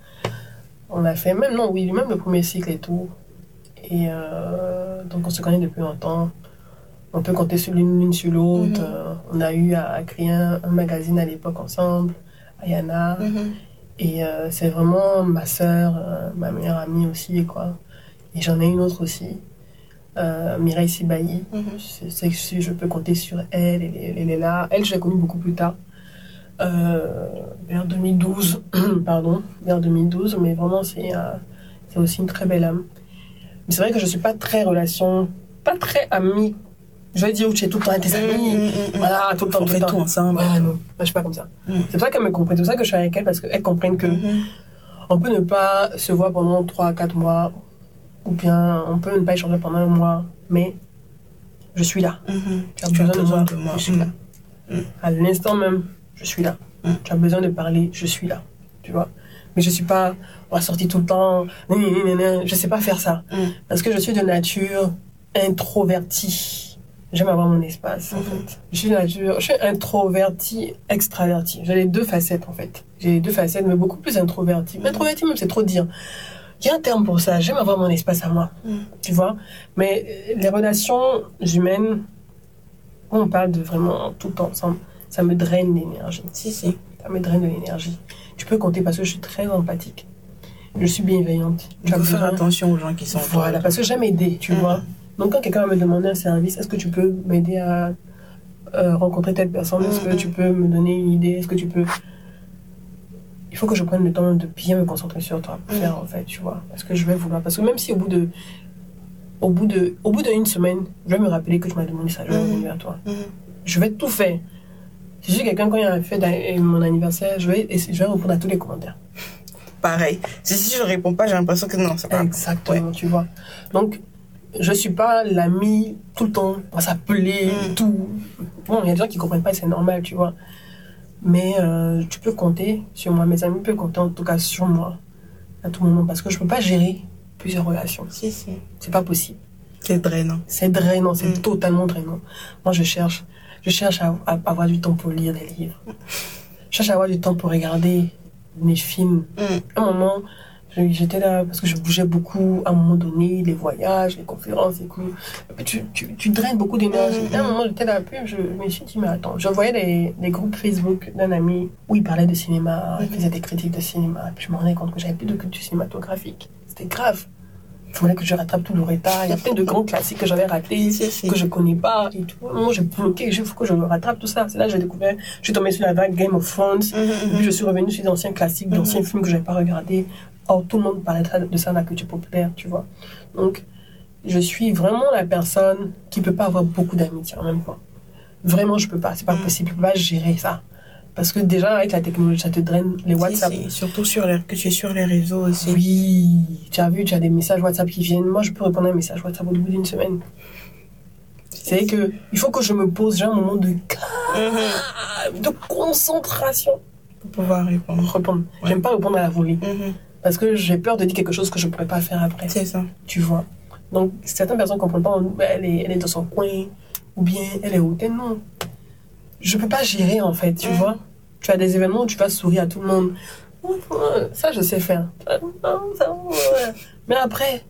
S2: On a fait, même, non, oui, même le premier cycle et tout. Et euh, donc, on se connaît depuis longtemps. On peut compter sur l'une l'une sur l'autre.
S1: Mhm.
S2: Euh, on a eu à, à créer un, un magazine à l'époque ensemble, Ayana.
S1: Mhm.
S2: Et euh, c'est vraiment ma sœur, euh, ma meilleure amie aussi, quoi. Et j'en ai une autre aussi, euh, Mireille Sibayi.
S1: Mhm.
S2: Je sais que si je peux compter sur elle, elle, elle est là. Elle, je l'ai connue beaucoup plus tard, vers 2012, (clears throat) pardon, vers 2012. Mais vraiment, c'est c'est aussi une très belle âme. Mais c'est vrai que je suis pas très relation, pas très amie. Je vais dire où tu es tout le temps avec tes amis.
S1: Mhm, mhm, mhm.
S2: Voilà, tout le temps,
S1: On
S2: tout le
S1: fait
S2: temps.
S1: tout ensemble.
S2: Voilà, non, moi, je suis pas comme ça.
S1: Mm.
S2: C'est pour ça qu'elle me comprend. C'est pour ça que je suis avec elle, parce qu'elle comprenne que
S1: Mhm.
S2: on peut ne pas se voir pendant 3 4 mois, ou bien on peut ne pas échanger pendant un mois, mais je suis là.
S1: Mhm.
S2: Tu as besoin de moi, je suis là.
S1: Mm.
S2: À l'instant même, je suis là.
S1: Mm.
S2: Tu as besoin de parler, je suis là. Tu vois? Mais je suis pas, sortir tout le temps, ni, ni, ni. je sais pas faire ça.
S1: Mm.
S2: Parce que je suis de nature introvertie. J'aime avoir mon espace, en
S1: Mhm.
S2: fait. Je suis de nature, je suis introvertie, extravertie. J'ai les deux facettes, en fait. J'ai les deux facettes, mais beaucoup plus introvertie. Mais introvertie, même, c'est trop dire. Il y a un terme pour ça. J'aime avoir mon espace à moi.
S1: Mm.
S2: Tu vois? Mais euh, les relations humaines, on parle de vraiment tout le temps ensemble. ça me draine l'énergie.
S1: Si, si.
S2: Ça me draine de l'énergie. Tu peux compter parce que je suis très empathique. Je suis bienveillante.
S1: Tu
S2: as
S1: faut faire attention aux gens qui sont
S2: Voilà, parce que j'aime aider, tu
S1: Mhm.
S2: vois. Donc quand quelqu'un va me demander un service, est-ce que tu peux m'aider à euh, rencontrer telle personne? Est-ce que
S1: Mhm.
S2: tu peux me donner une idée? Est-ce que tu peux... Il faut que je prenne le temps de bien me concentrer sur toi pour
S1: Mhm.
S2: faire, en fait, tu vois. Parce que je vais vouloir... Parce que même si au bout de... Au bout de, au bout d'une semaine, je vais me rappeler que tu m'as demandé ça, je vais revenir à toi. Je vais tout faire. Si je suis quelqu'un, quand il y a un fait d'an- mon anniversaire, je vais, je vais répondre à tous les commentaires.
S1: Pareil. Si, si je réponds pas, j'ai l'impression que non, c'est pas.
S2: Exactement, tu vois. Donc, je suis pas l'ami tout le temps, on va s'appeler,
S1: Mm.
S2: tout. Bon, il y a des gens qui comprennent pas, et c'est normal, tu vois. Mais euh, tu peux compter sur moi, mes amis peuvent compter en tout cas sur moi à tout moment parce que je peux pas gérer plusieurs relations.
S1: Si, si.
S2: C'est pas possible.
S1: C'est drainant.
S2: C'est drainant, c'est
S1: Mm.
S2: totalement drainant. Moi, je cherche, je cherche à, à avoir du temps pour lire des livres. Je cherche à avoir du temps pour regarder mes films.
S1: Mhm.
S2: À un moment, j'étais là parce que je bougeais beaucoup. À un moment donné, les voyages, les conférences et tout. Tu, tu, tu draines beaucoup d'énergie.
S1: Mhm.
S2: À un moment, j'étais là, puis je me suis dit, mais attends, je voyais des, des groupes Facebook d'un ami où il parlait de cinéma, il
S1: Mhm.
S2: faisait des critiques de cinéma. Et puis je me rendais compte que j'avais plus de culture cinématographique. C'était grave. Il fallait que je rattrape tout le retard. Il y a plein de grands classiques que j'avais ratés que je connais pas et tout. Moi, j'ai bloqué, il faut que je rattrape tout ça. C'est là que j'ai découvert, je suis tombée sur la vague Game of Thrones.
S1: Mhm,
S2: Et
S1: mhm.
S2: puis je suis revenue sur d'anciens classiques, d'anciens films que je n'avais pas regardés. Or, tout le monde parlait de ça dans la culture populaire, tu vois. Donc, je suis vraiment la personne qui peut pas avoir beaucoup d'amitié en même temps. Vraiment, je peux pas. C'est pas possible. Je peux pas gérer ça. Parce que déjà, avec la technologie, ça te draine les WhatsApp.
S1: si. Surtout sur les... que tu es sur les réseaux aussi.
S2: Oui, tu as vu, tu as des messages WhatsApp qui viennent. Moi, je peux répondre à un message WhatsApp au bout d'une semaine. C'est que il faut que je me pose j'ai un moment de calme, de concentration
S1: Pour pouvoir répondre.
S2: répondre.
S1: Ouais.
S2: J'aime pas répondre à la volée
S1: Mhm.
S2: parce que j'ai peur de dire quelque chose que je pourrais pas faire après.
S1: C'est ça.
S2: Tu vois. Donc certaines personnes comprennent pas. Elle est, elle est dans son coin ou bien elle est hautaine. Non, je peux pas gérer en fait. Tu
S1: Mm.
S2: vois. Tu as des événements où tu vas sourire à tout le monde. Ça, je sais faire. Mais après,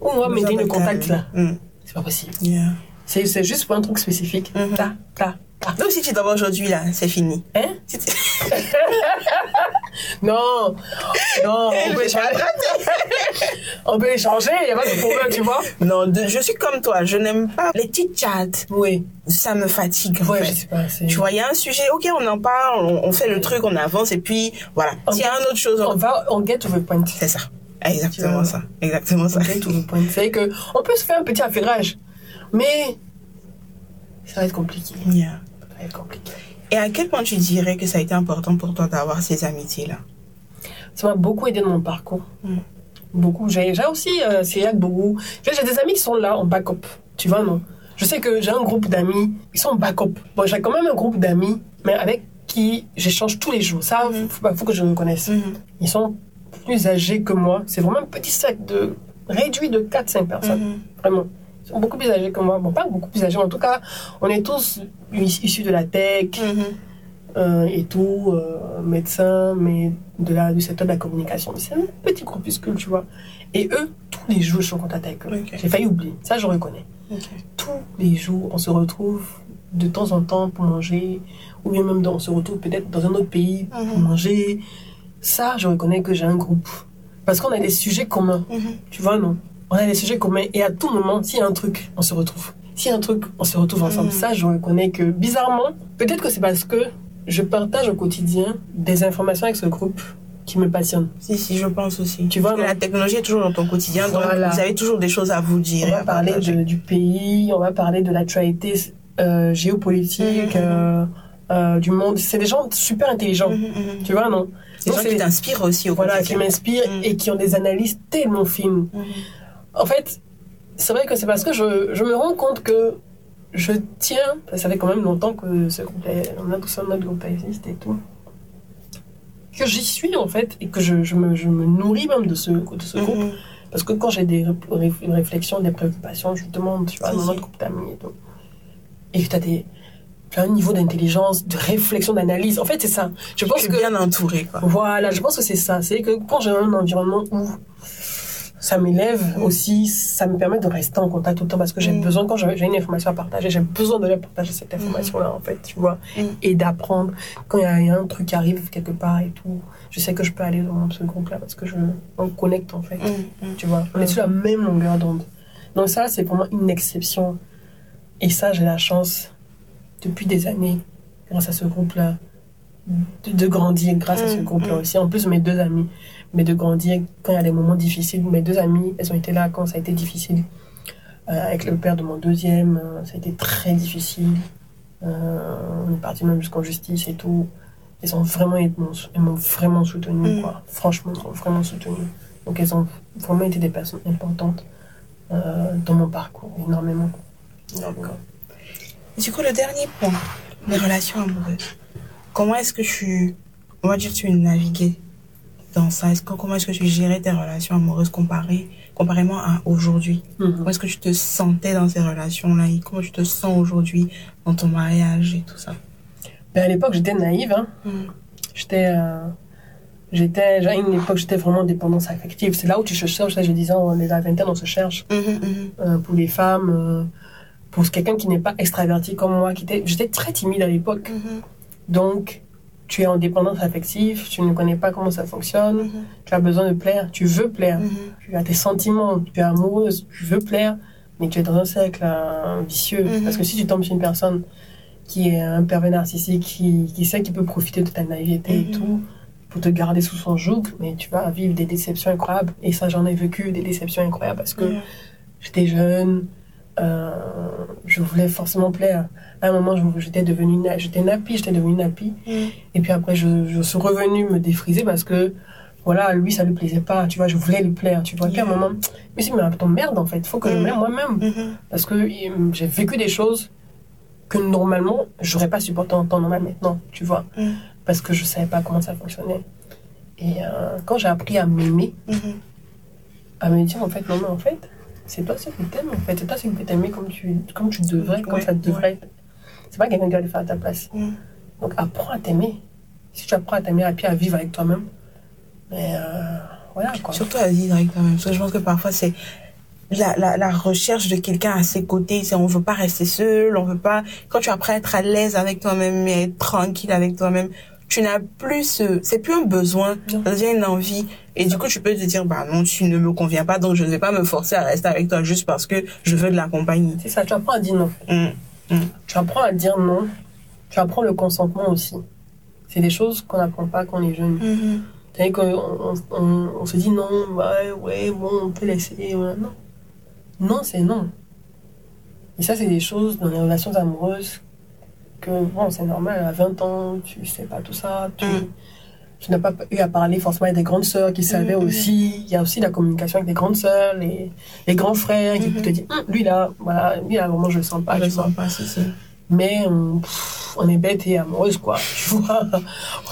S2: où on va
S1: de
S2: le contact là.
S1: Mhm.
S2: C'est pas possible.
S1: Yeah.
S2: C'est juste pour un truc spécifique. Ta, ta, ta.
S1: Donc si tu vas aujourd'hui là, c'est fini.
S2: Hein?
S1: Si tu- (laughs)
S2: Non, non, on peut échanger. (laughs) On peut échanger, il n'y a pas de problème, tu vois.
S1: Non, de- je suis comme toi, je n'aime pas les petites chats.
S2: Oui,
S1: Ça me fatigue. en
S2: ouais,
S1: fait.
S2: je sais pas.
S1: Tu vois, il y a un sujet, ok, on en parle, on, on fait le truc, on avance, et puis voilà. S'il y a une autre chose,
S2: On
S1: on...
S2: va, on get to the point.
S1: c'est ça. Exactement ça. Exactement ça.
S2: On get to the point. C'est que on peut se faire un petit affairage, mais ça va être compliqué.
S1: Yeah. Et à quel point tu dirais que ça a été important pour toi d'avoir ces amitiés-là?
S2: Ça m'a beaucoup aidé dans mon parcours.
S1: Mm.
S2: Beaucoup. J'ai aussi euh, Cyriac Bougou. J'ai j'ai des amis qui sont là en backup. Tu vois, non? Je sais que j'ai un groupe d'amis qui sont en backup. Bon, j'ai quand même un groupe d'amis, mais avec qui j'échange tous les jours. Ça,
S1: Mhm.
S2: faut, faut que je le connaisse. Ils sont plus âgés que moi. C'est vraiment un petit sac de réduit de 4-5 personnes. Vraiment. Sont beaucoup plus âgés que moi. Bon, pas beaucoup plus âgés, mais en tout cas, on est tous issus de la tech
S1: Mhm.
S2: euh, et tout, euh, médecins, mais de la, du secteur de la communication. C'est un petit groupuscule, tu vois. Et eux, tous les jours, je suis en contact avec eux. J'ai failli oublier. Ça, je reconnais. Tous les jours, on se retrouve de temps en temps pour manger, ou bien même dans- on se retrouve peut-être dans un autre pays pour
S1: Mhm.
S2: manger. Ça, je reconnais que j'ai un groupe. Parce qu'on a des sujets communs.
S1: Mhm.
S2: Tu vois, non? On a des sujets communs et à tout moment, s'il y a un truc, on se retrouve. S'il y a un truc, on se retrouve ensemble.
S1: Mhm.
S2: Ça, je reconnais que bizarrement, peut-être que c'est parce que je partage au quotidien des informations avec ce groupe qui me passionne.
S1: Si, si, je pense aussi.
S2: Tu vois,
S1: Parce que la technologie est toujours dans ton quotidien,
S2: Voilà.
S1: donc vous avez toujours des choses à vous dire.
S2: On va parler de- du pays, on va parler de l'actualité euh, géopolitique,
S1: Mhm.
S2: euh, euh, du monde. C'est des gens super intelligents.
S1: Mhm, mhm.
S2: Tu vois, non?
S1: Des
S2: Donc,
S1: gens qui t'inspirent aussi au
S2: Voilà, qui
S1: quotidien.
S2: m'inspirent
S1: Mhm.
S2: et qui ont des analyses tellement fines. En fait, c'est vrai que c'est parce que je, je me rends compte que je tiens, ça fait quand même longtemps que ce groupe, on a tout ça, notre groupe existe et tout, que j'y suis en fait et que je, je, me, je me nourris même de ce, de ce groupe.
S1: Mhm.
S2: Parce que quand j'ai des ré- ré- réflexions, des préoccupations, je demande, tu vois, dans notre groupe d'amis et tout. Et que tu as des. Un niveau d'intelligence, de réflexion, d'analyse. En fait, c'est ça. Je pense que.
S1: bien entourée, quoi.
S2: Voilà, je pense que c'est ça. C'est que quand j'ai un environnement où ça m'élève aussi, ça me permet de rester en contact tout le temps parce que j'ai
S1: Mm.
S2: besoin, quand j'ai une information à partager, j'ai besoin de partager cette information-là, en fait, tu vois,
S1: Mm.
S2: et d'apprendre. Quand il y, a- un truc qui arrive quelque part et tout, je sais que je peux aller dans ce groupe-là parce que je on connecte, en fait,
S1: Mm, mm.
S2: tu vois. On est sur la même longueur d'onde. Donc ça, c'est pour moi une exception. Et ça, j'ai la chance, depuis des années, grâce à ce groupe-là, de, de grandir grâce à ce
S1: Mm,
S2: groupe-là
S1: mm.
S2: aussi. En plus, mes deux amis, mais de grandir quand il y a des moments difficiles. Mes deux amies, elles ont été là quand ça a été difficile. Euh, avec le père de mon deuxième, euh, ça a été très difficile. Euh, on est parti même jusqu'en justice et tout. Elles ont vraiment, elles m'ont vraiment soutenu,
S1: Mm.
S2: quoi. Franchement, elles m'ont vraiment soutenu. Donc, elles ont vraiment été des personnes importantes euh, dans mon parcours, énormément. énormément.
S1: Du coup, le dernier point, les relations amoureuses. Comment est-ce que tu, on va dire, tu naviguais? Dans ça? Est-ce que, Comment est-ce que tu gérais tes relations amoureuses comparées, comparément à aujourd'hui? Comment est-ce que tu te sentais dans ces relations-là? Et comment tu te sens aujourd'hui dans ton mariage et tout ça?
S2: Mais à l'époque, j'étais naïve. Hein. J'étais. euh, J'étais, à une époque, j'étais vraiment en dépendance affective. C'est là où tu cherches. Je disais, on est la vingtaine, on se cherche.
S1: Mhm, mhm.
S2: Euh, pour les femmes, euh, pour quelqu'un qui n'est pas extraverti comme moi, qui était, j'étais très timide à l'époque. Donc, tu es en dépendance affective, tu ne connais pas comment ça fonctionne,
S1: mhm,
S2: tu as besoin de plaire, tu veux plaire,
S1: mhm.
S2: tu as tes sentiments, tu es amoureuse, tu veux plaire, mais tu es dans un cercle vicieux.
S1: Mhm.
S2: Parce que si tu tombes sur une personne qui est un pervers narcissique, qui, qui sait qu'il peut profiter de ta naïveté et tout, pour te garder sous son joug, mais tu vas vivre des déceptions incroyables. Et ça, j'en ai vécu des déceptions incroyables parce que j'étais jeune, je voulais forcément plaire. À un moment, j'étais devenue, j'étais nappie, j'étais devenue nappie.
S1: Mhm.
S2: Et puis après, je, je suis revenue me défriser parce que, voilà, lui, ça lui plaisait pas, tu vois, je voulais lui plaire, tu vois. Et puis à un moment, mais si, mais attends, merde, en fait, faut que je
S1: Mm.
S2: m'aime moi-même.
S1: Mhm.
S2: Parce que euh, j'ai vécu des choses que normalement, j'aurais pas supporté en temps normal maintenant, tu vois.
S1: Mm.
S2: Parce que je savais pas comment ça fonctionnait. Et euh, quand j'ai appris à m'aimer,
S1: Mhm.
S2: à me dire, en fait, non, mais en fait, c'est toi ce que t'aimes, en fait. C'est toi ce que t'aimer comme tu, comme tu devrais, comme
S1: Ouais,
S2: ça devrait être. C'est pas quelqu'un qui va le faire à ta place.
S1: Mhm.
S2: Donc apprends à t'aimer. Si tu apprends à t'aimer et puis à vivre avec toi-même, mais euh, voilà quoi.
S1: Surtout à vivre avec toi-même. Parce que je pense que parfois, c'est la, la, la recherche de quelqu'un à ses côtés. C'est on veut pas rester seul, on veut pas. Quand tu apprends à être à l'aise avec toi-même et être tranquille avec toi-même, tu n'as plus ce. C'est plus un besoin, ça devient une envie. Et du coup, tu peux te dire, bah non, tu ne me conviens pas, donc je ne vais pas me forcer à rester avec toi juste parce que je veux de la compagnie.
S2: C'est ça, tu apprends à dire non.
S1: Mm.
S2: Tu apprends à dire non. Tu apprends le consentement aussi. C'est des choses qu'on n'apprend pas quand on est jeune. C'est-à-dire qu'on on, on- on se dit non, ouais, ouais, bon, on peut laisser. ouais. Non. Non, c'est non. Et ça, c'est des choses dans les relations amoureuses que, bon, c'est normal, à 20 ans, tu sais pas tout ça. Tu,
S1: Mm.
S2: tu n'as pas eu à parler forcément avec des grandes sœurs qui savaient
S1: Mm,
S2: aussi. Il y a aussi la communication avec des grandes sœurs, les, les grands frères qui
S1: Mhm.
S2: peuvent te Hum, lui là, voilà, lui là, vraiment, je le sens pas.
S1: je le sens pas, si, si.
S2: Mais on, pff, on est bête et amoureuse, quoi. (laughs) Tu vois,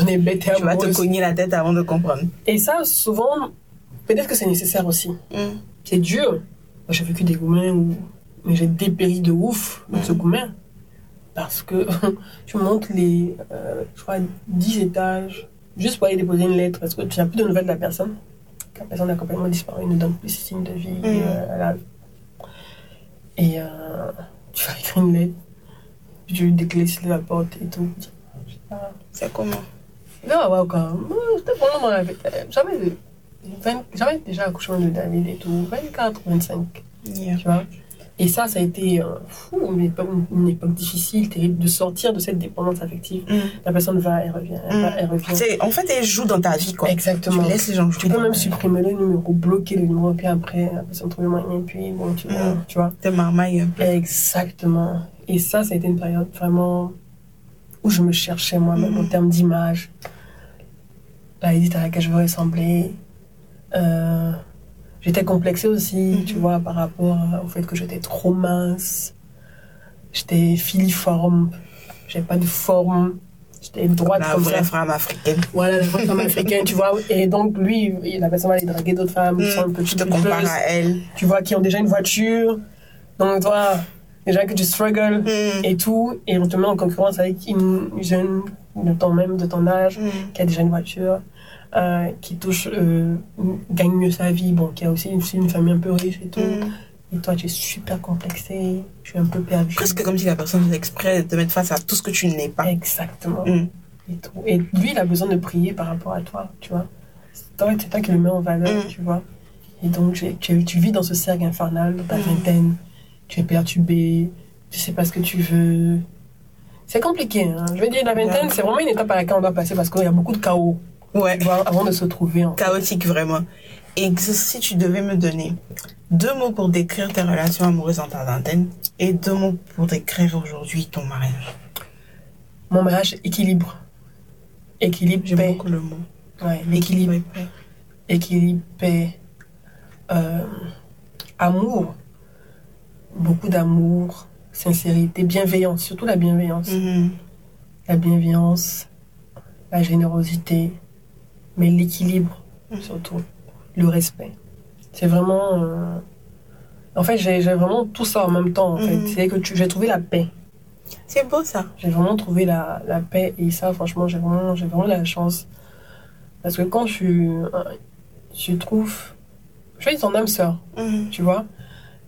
S2: on est bête et
S1: Tu vas te
S2: amoureuse.
S1: cogner la tête avant de comprendre.
S2: Et ça, souvent, peut-être que c'est nécessaire aussi.
S1: Mm.
S2: C'est dur. Moi, j'ai vécu des gourmets où j'ai dépéri de ouf dans ce gourmet. Parce que (laughs) tu montes les, euh, je crois, 10 étages juste pour aller déposer une lettre. Parce que tu n'as plus de nouvelles de la personne. La personne a complètement disparu, ne donne plus signe de vie. euh, elle a- Et euh, tu vas écrire une lettre. Puis tu lui déclaisses la porte et tout.
S1: C'est comment?
S2: Non, ouais, quand C'était vraiment dans la vie. J'avais, 20 j'avais déjà accouché de David et tout, 24, 25,
S1: Yeah.
S2: tu vois? Et ça, ça a été euh, fou, une époque, une époque difficile, terrible, de sortir de cette dépendance affective.
S1: Mm.
S2: La personne va, elle revient, elle va, elle revient.
S1: C'est- En fait, elle joue dans ta vie, quoi.
S2: Exactement.
S1: Tu laisses les gens jouer.
S2: Tu peux même supprimer le numéro, bloquer le numéro, puis après, la personne trouve le moyen, puis bon, tu vois.
S1: Mm.
S2: Tu vois.
S1: Te marmaille un peu.
S2: Exactement. Et ça, ça a été une période vraiment où je me cherchais moi-même en termes d'image. La Edith à laquelle je veux ressembler. Euh, j'étais complexée aussi,
S1: Mhm.
S2: tu vois, par rapport au fait que j'étais trop mince. J'étais filiforme. J'avais pas de forme. J'étais droite
S1: La
S2: comme
S1: vraie
S2: ça.
S1: femme africaine.
S2: Voilà, la vraie femme (laughs) africaine, tu vois. Et donc, lui, la personne va aller draguer d'autres femmes qui sont un peu.
S1: Je te compare
S2: plus-
S1: à elle.
S2: tu vois, qui ont déjà une voiture. Donc, toi, Déjà que tu struggles
S1: Mm.
S2: et tout, et on te met en concurrence avec une jeune de ton même, de ton âge, qui a déjà une voiture, euh, qui touche, euh, gagne mieux sa vie, bon, qui a aussi une, une famille un peu riche et tout.
S1: Mm.
S2: Et toi, tu es super complexé, tu es un peu perdu.
S1: Presque comme si la personne faisait exprès de te mettre face à tout ce que tu n'es pas.
S2: Exactement.
S1: Mm.
S2: Et, tout. et lui, il a besoin de prier par rapport à toi, tu vois. C'est toi, c'est toi qui le mets en valeur,
S1: Mm.
S2: tu vois. Et donc, tu, tu vis dans ce cercle infernal de ta vingtaine. Tu es perturbé, tu sais pas ce que tu veux. C'est compliqué, hein. Je veux dire, la vingtaine, c'est vraiment une étape à laquelle on doit passer parce qu'il y a beaucoup de chaos,
S1: Ouais.
S2: tu vois, avant de se trouver. En fait.
S1: Chaotique, vraiment. Et si tu devais me donner deux mots pour décrire tes relations amoureuses dans ta vingtaine et deux mots pour décrire aujourd'hui ton mariage.
S2: Mon mariage, équilibre. Équilibre,
S1: J'aime beaucoup le mot.
S2: Ouais, l'équilibre.
S1: et paix.
S2: équilibre, paix, euh, amour, beaucoup d'amour, sincérité, bienveillance, surtout la bienveillance.
S1: Mhm.
S2: La bienveillance, la générosité, mais l'équilibre surtout, le respect. C'est vraiment... euh, En fait, j'ai vraiment tout ça en même temps. En fait.
S1: Mhm.
S2: C'est que tu- j'ai trouvé la paix.
S1: C'est beau ça.
S2: J'ai vraiment trouvé la, la paix et ça, franchement, j'ai vraiment, j'ai vraiment la chance. Parce que quand tu, tu trouves, je vais dire ton âme sœur,
S1: Mhm.
S2: tu vois,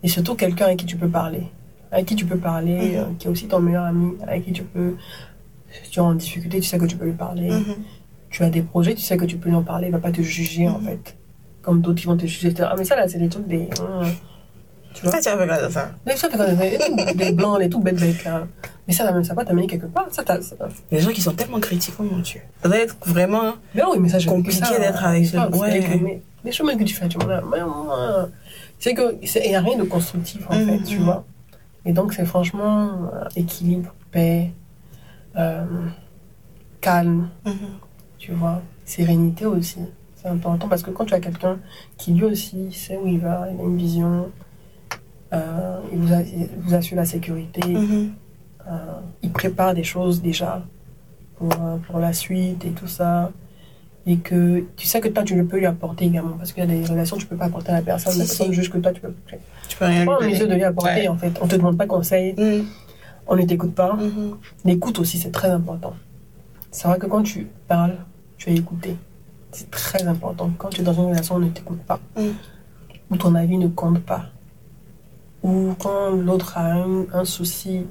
S2: et surtout quelqu'un avec qui tu peux parler, avec qui tu peux parler,
S1: Mhm.
S2: euh, qui est aussi ton meilleur ami, avec qui tu peux, si tu es en difficulté, tu sais que tu peux lui parler. Tu as des projets, tu sais que tu peux lui en parler, il va pas te juger en
S1: Mhm.
S2: fait. Comme d'autres qui vont te juger. Ah, mais ça là, c'est des trucs des. hum, tu vois
S1: Ah, tu as regardé ça.
S2: trucs, des, trucs- des blancs, des trucs bêtes bêtes là. Mais ça, ça va t'amener quelque part. Ça, t'as- ça-
S1: Les gens qui sont tellement critiques, mon dieu. Ça doit être vraiment.
S2: Mais oui, mais ça, j'ai
S1: Compliqué
S2: ça,
S1: d'être
S2: euh,
S1: avec
S2: je c'est
S1: ouais.
S2: avec les- Les chemins que tu fais, tu vois, mais c'est que il n'y a rien de constructif en fait, tu
S1: mhm.
S2: vois. Et donc c'est franchement euh, équilibre, paix, euh, calme,
S1: Mhm.
S2: Tu vois, sérénité aussi. C'est important parce que quand tu as quelqu'un qui lui aussi sait où il va, il a une vision, euh, il, vous a- il vous assure la sécurité,
S1: Mhm.
S2: euh, il prépare des choses déjà pour, euh, pour la suite et tout ça. Et que tu sais que toi, tu le peux lui apporter également. Parce qu'il y a des relations que tu peux pas apporter à la personne.
S1: Si,
S2: la
S1: si.
S2: juge que toi, tu peux. Tu
S1: peux rien
S2: pas en mesure de lui apporter,
S1: Ouais.
S2: en fait. On te demande pas conseil,
S1: Mhm.
S2: on ne t'écoute pas.
S1: Mhm.
S2: L'écoute aussi, c'est très important. C'est vrai que quand tu parles, tu es écouté. C'est très important. Quand tu es dans une relation, on ne t'écoute pas.
S1: Mm.
S2: Ou ton avis ne compte pas. Ou quand l'autre a un, un souci,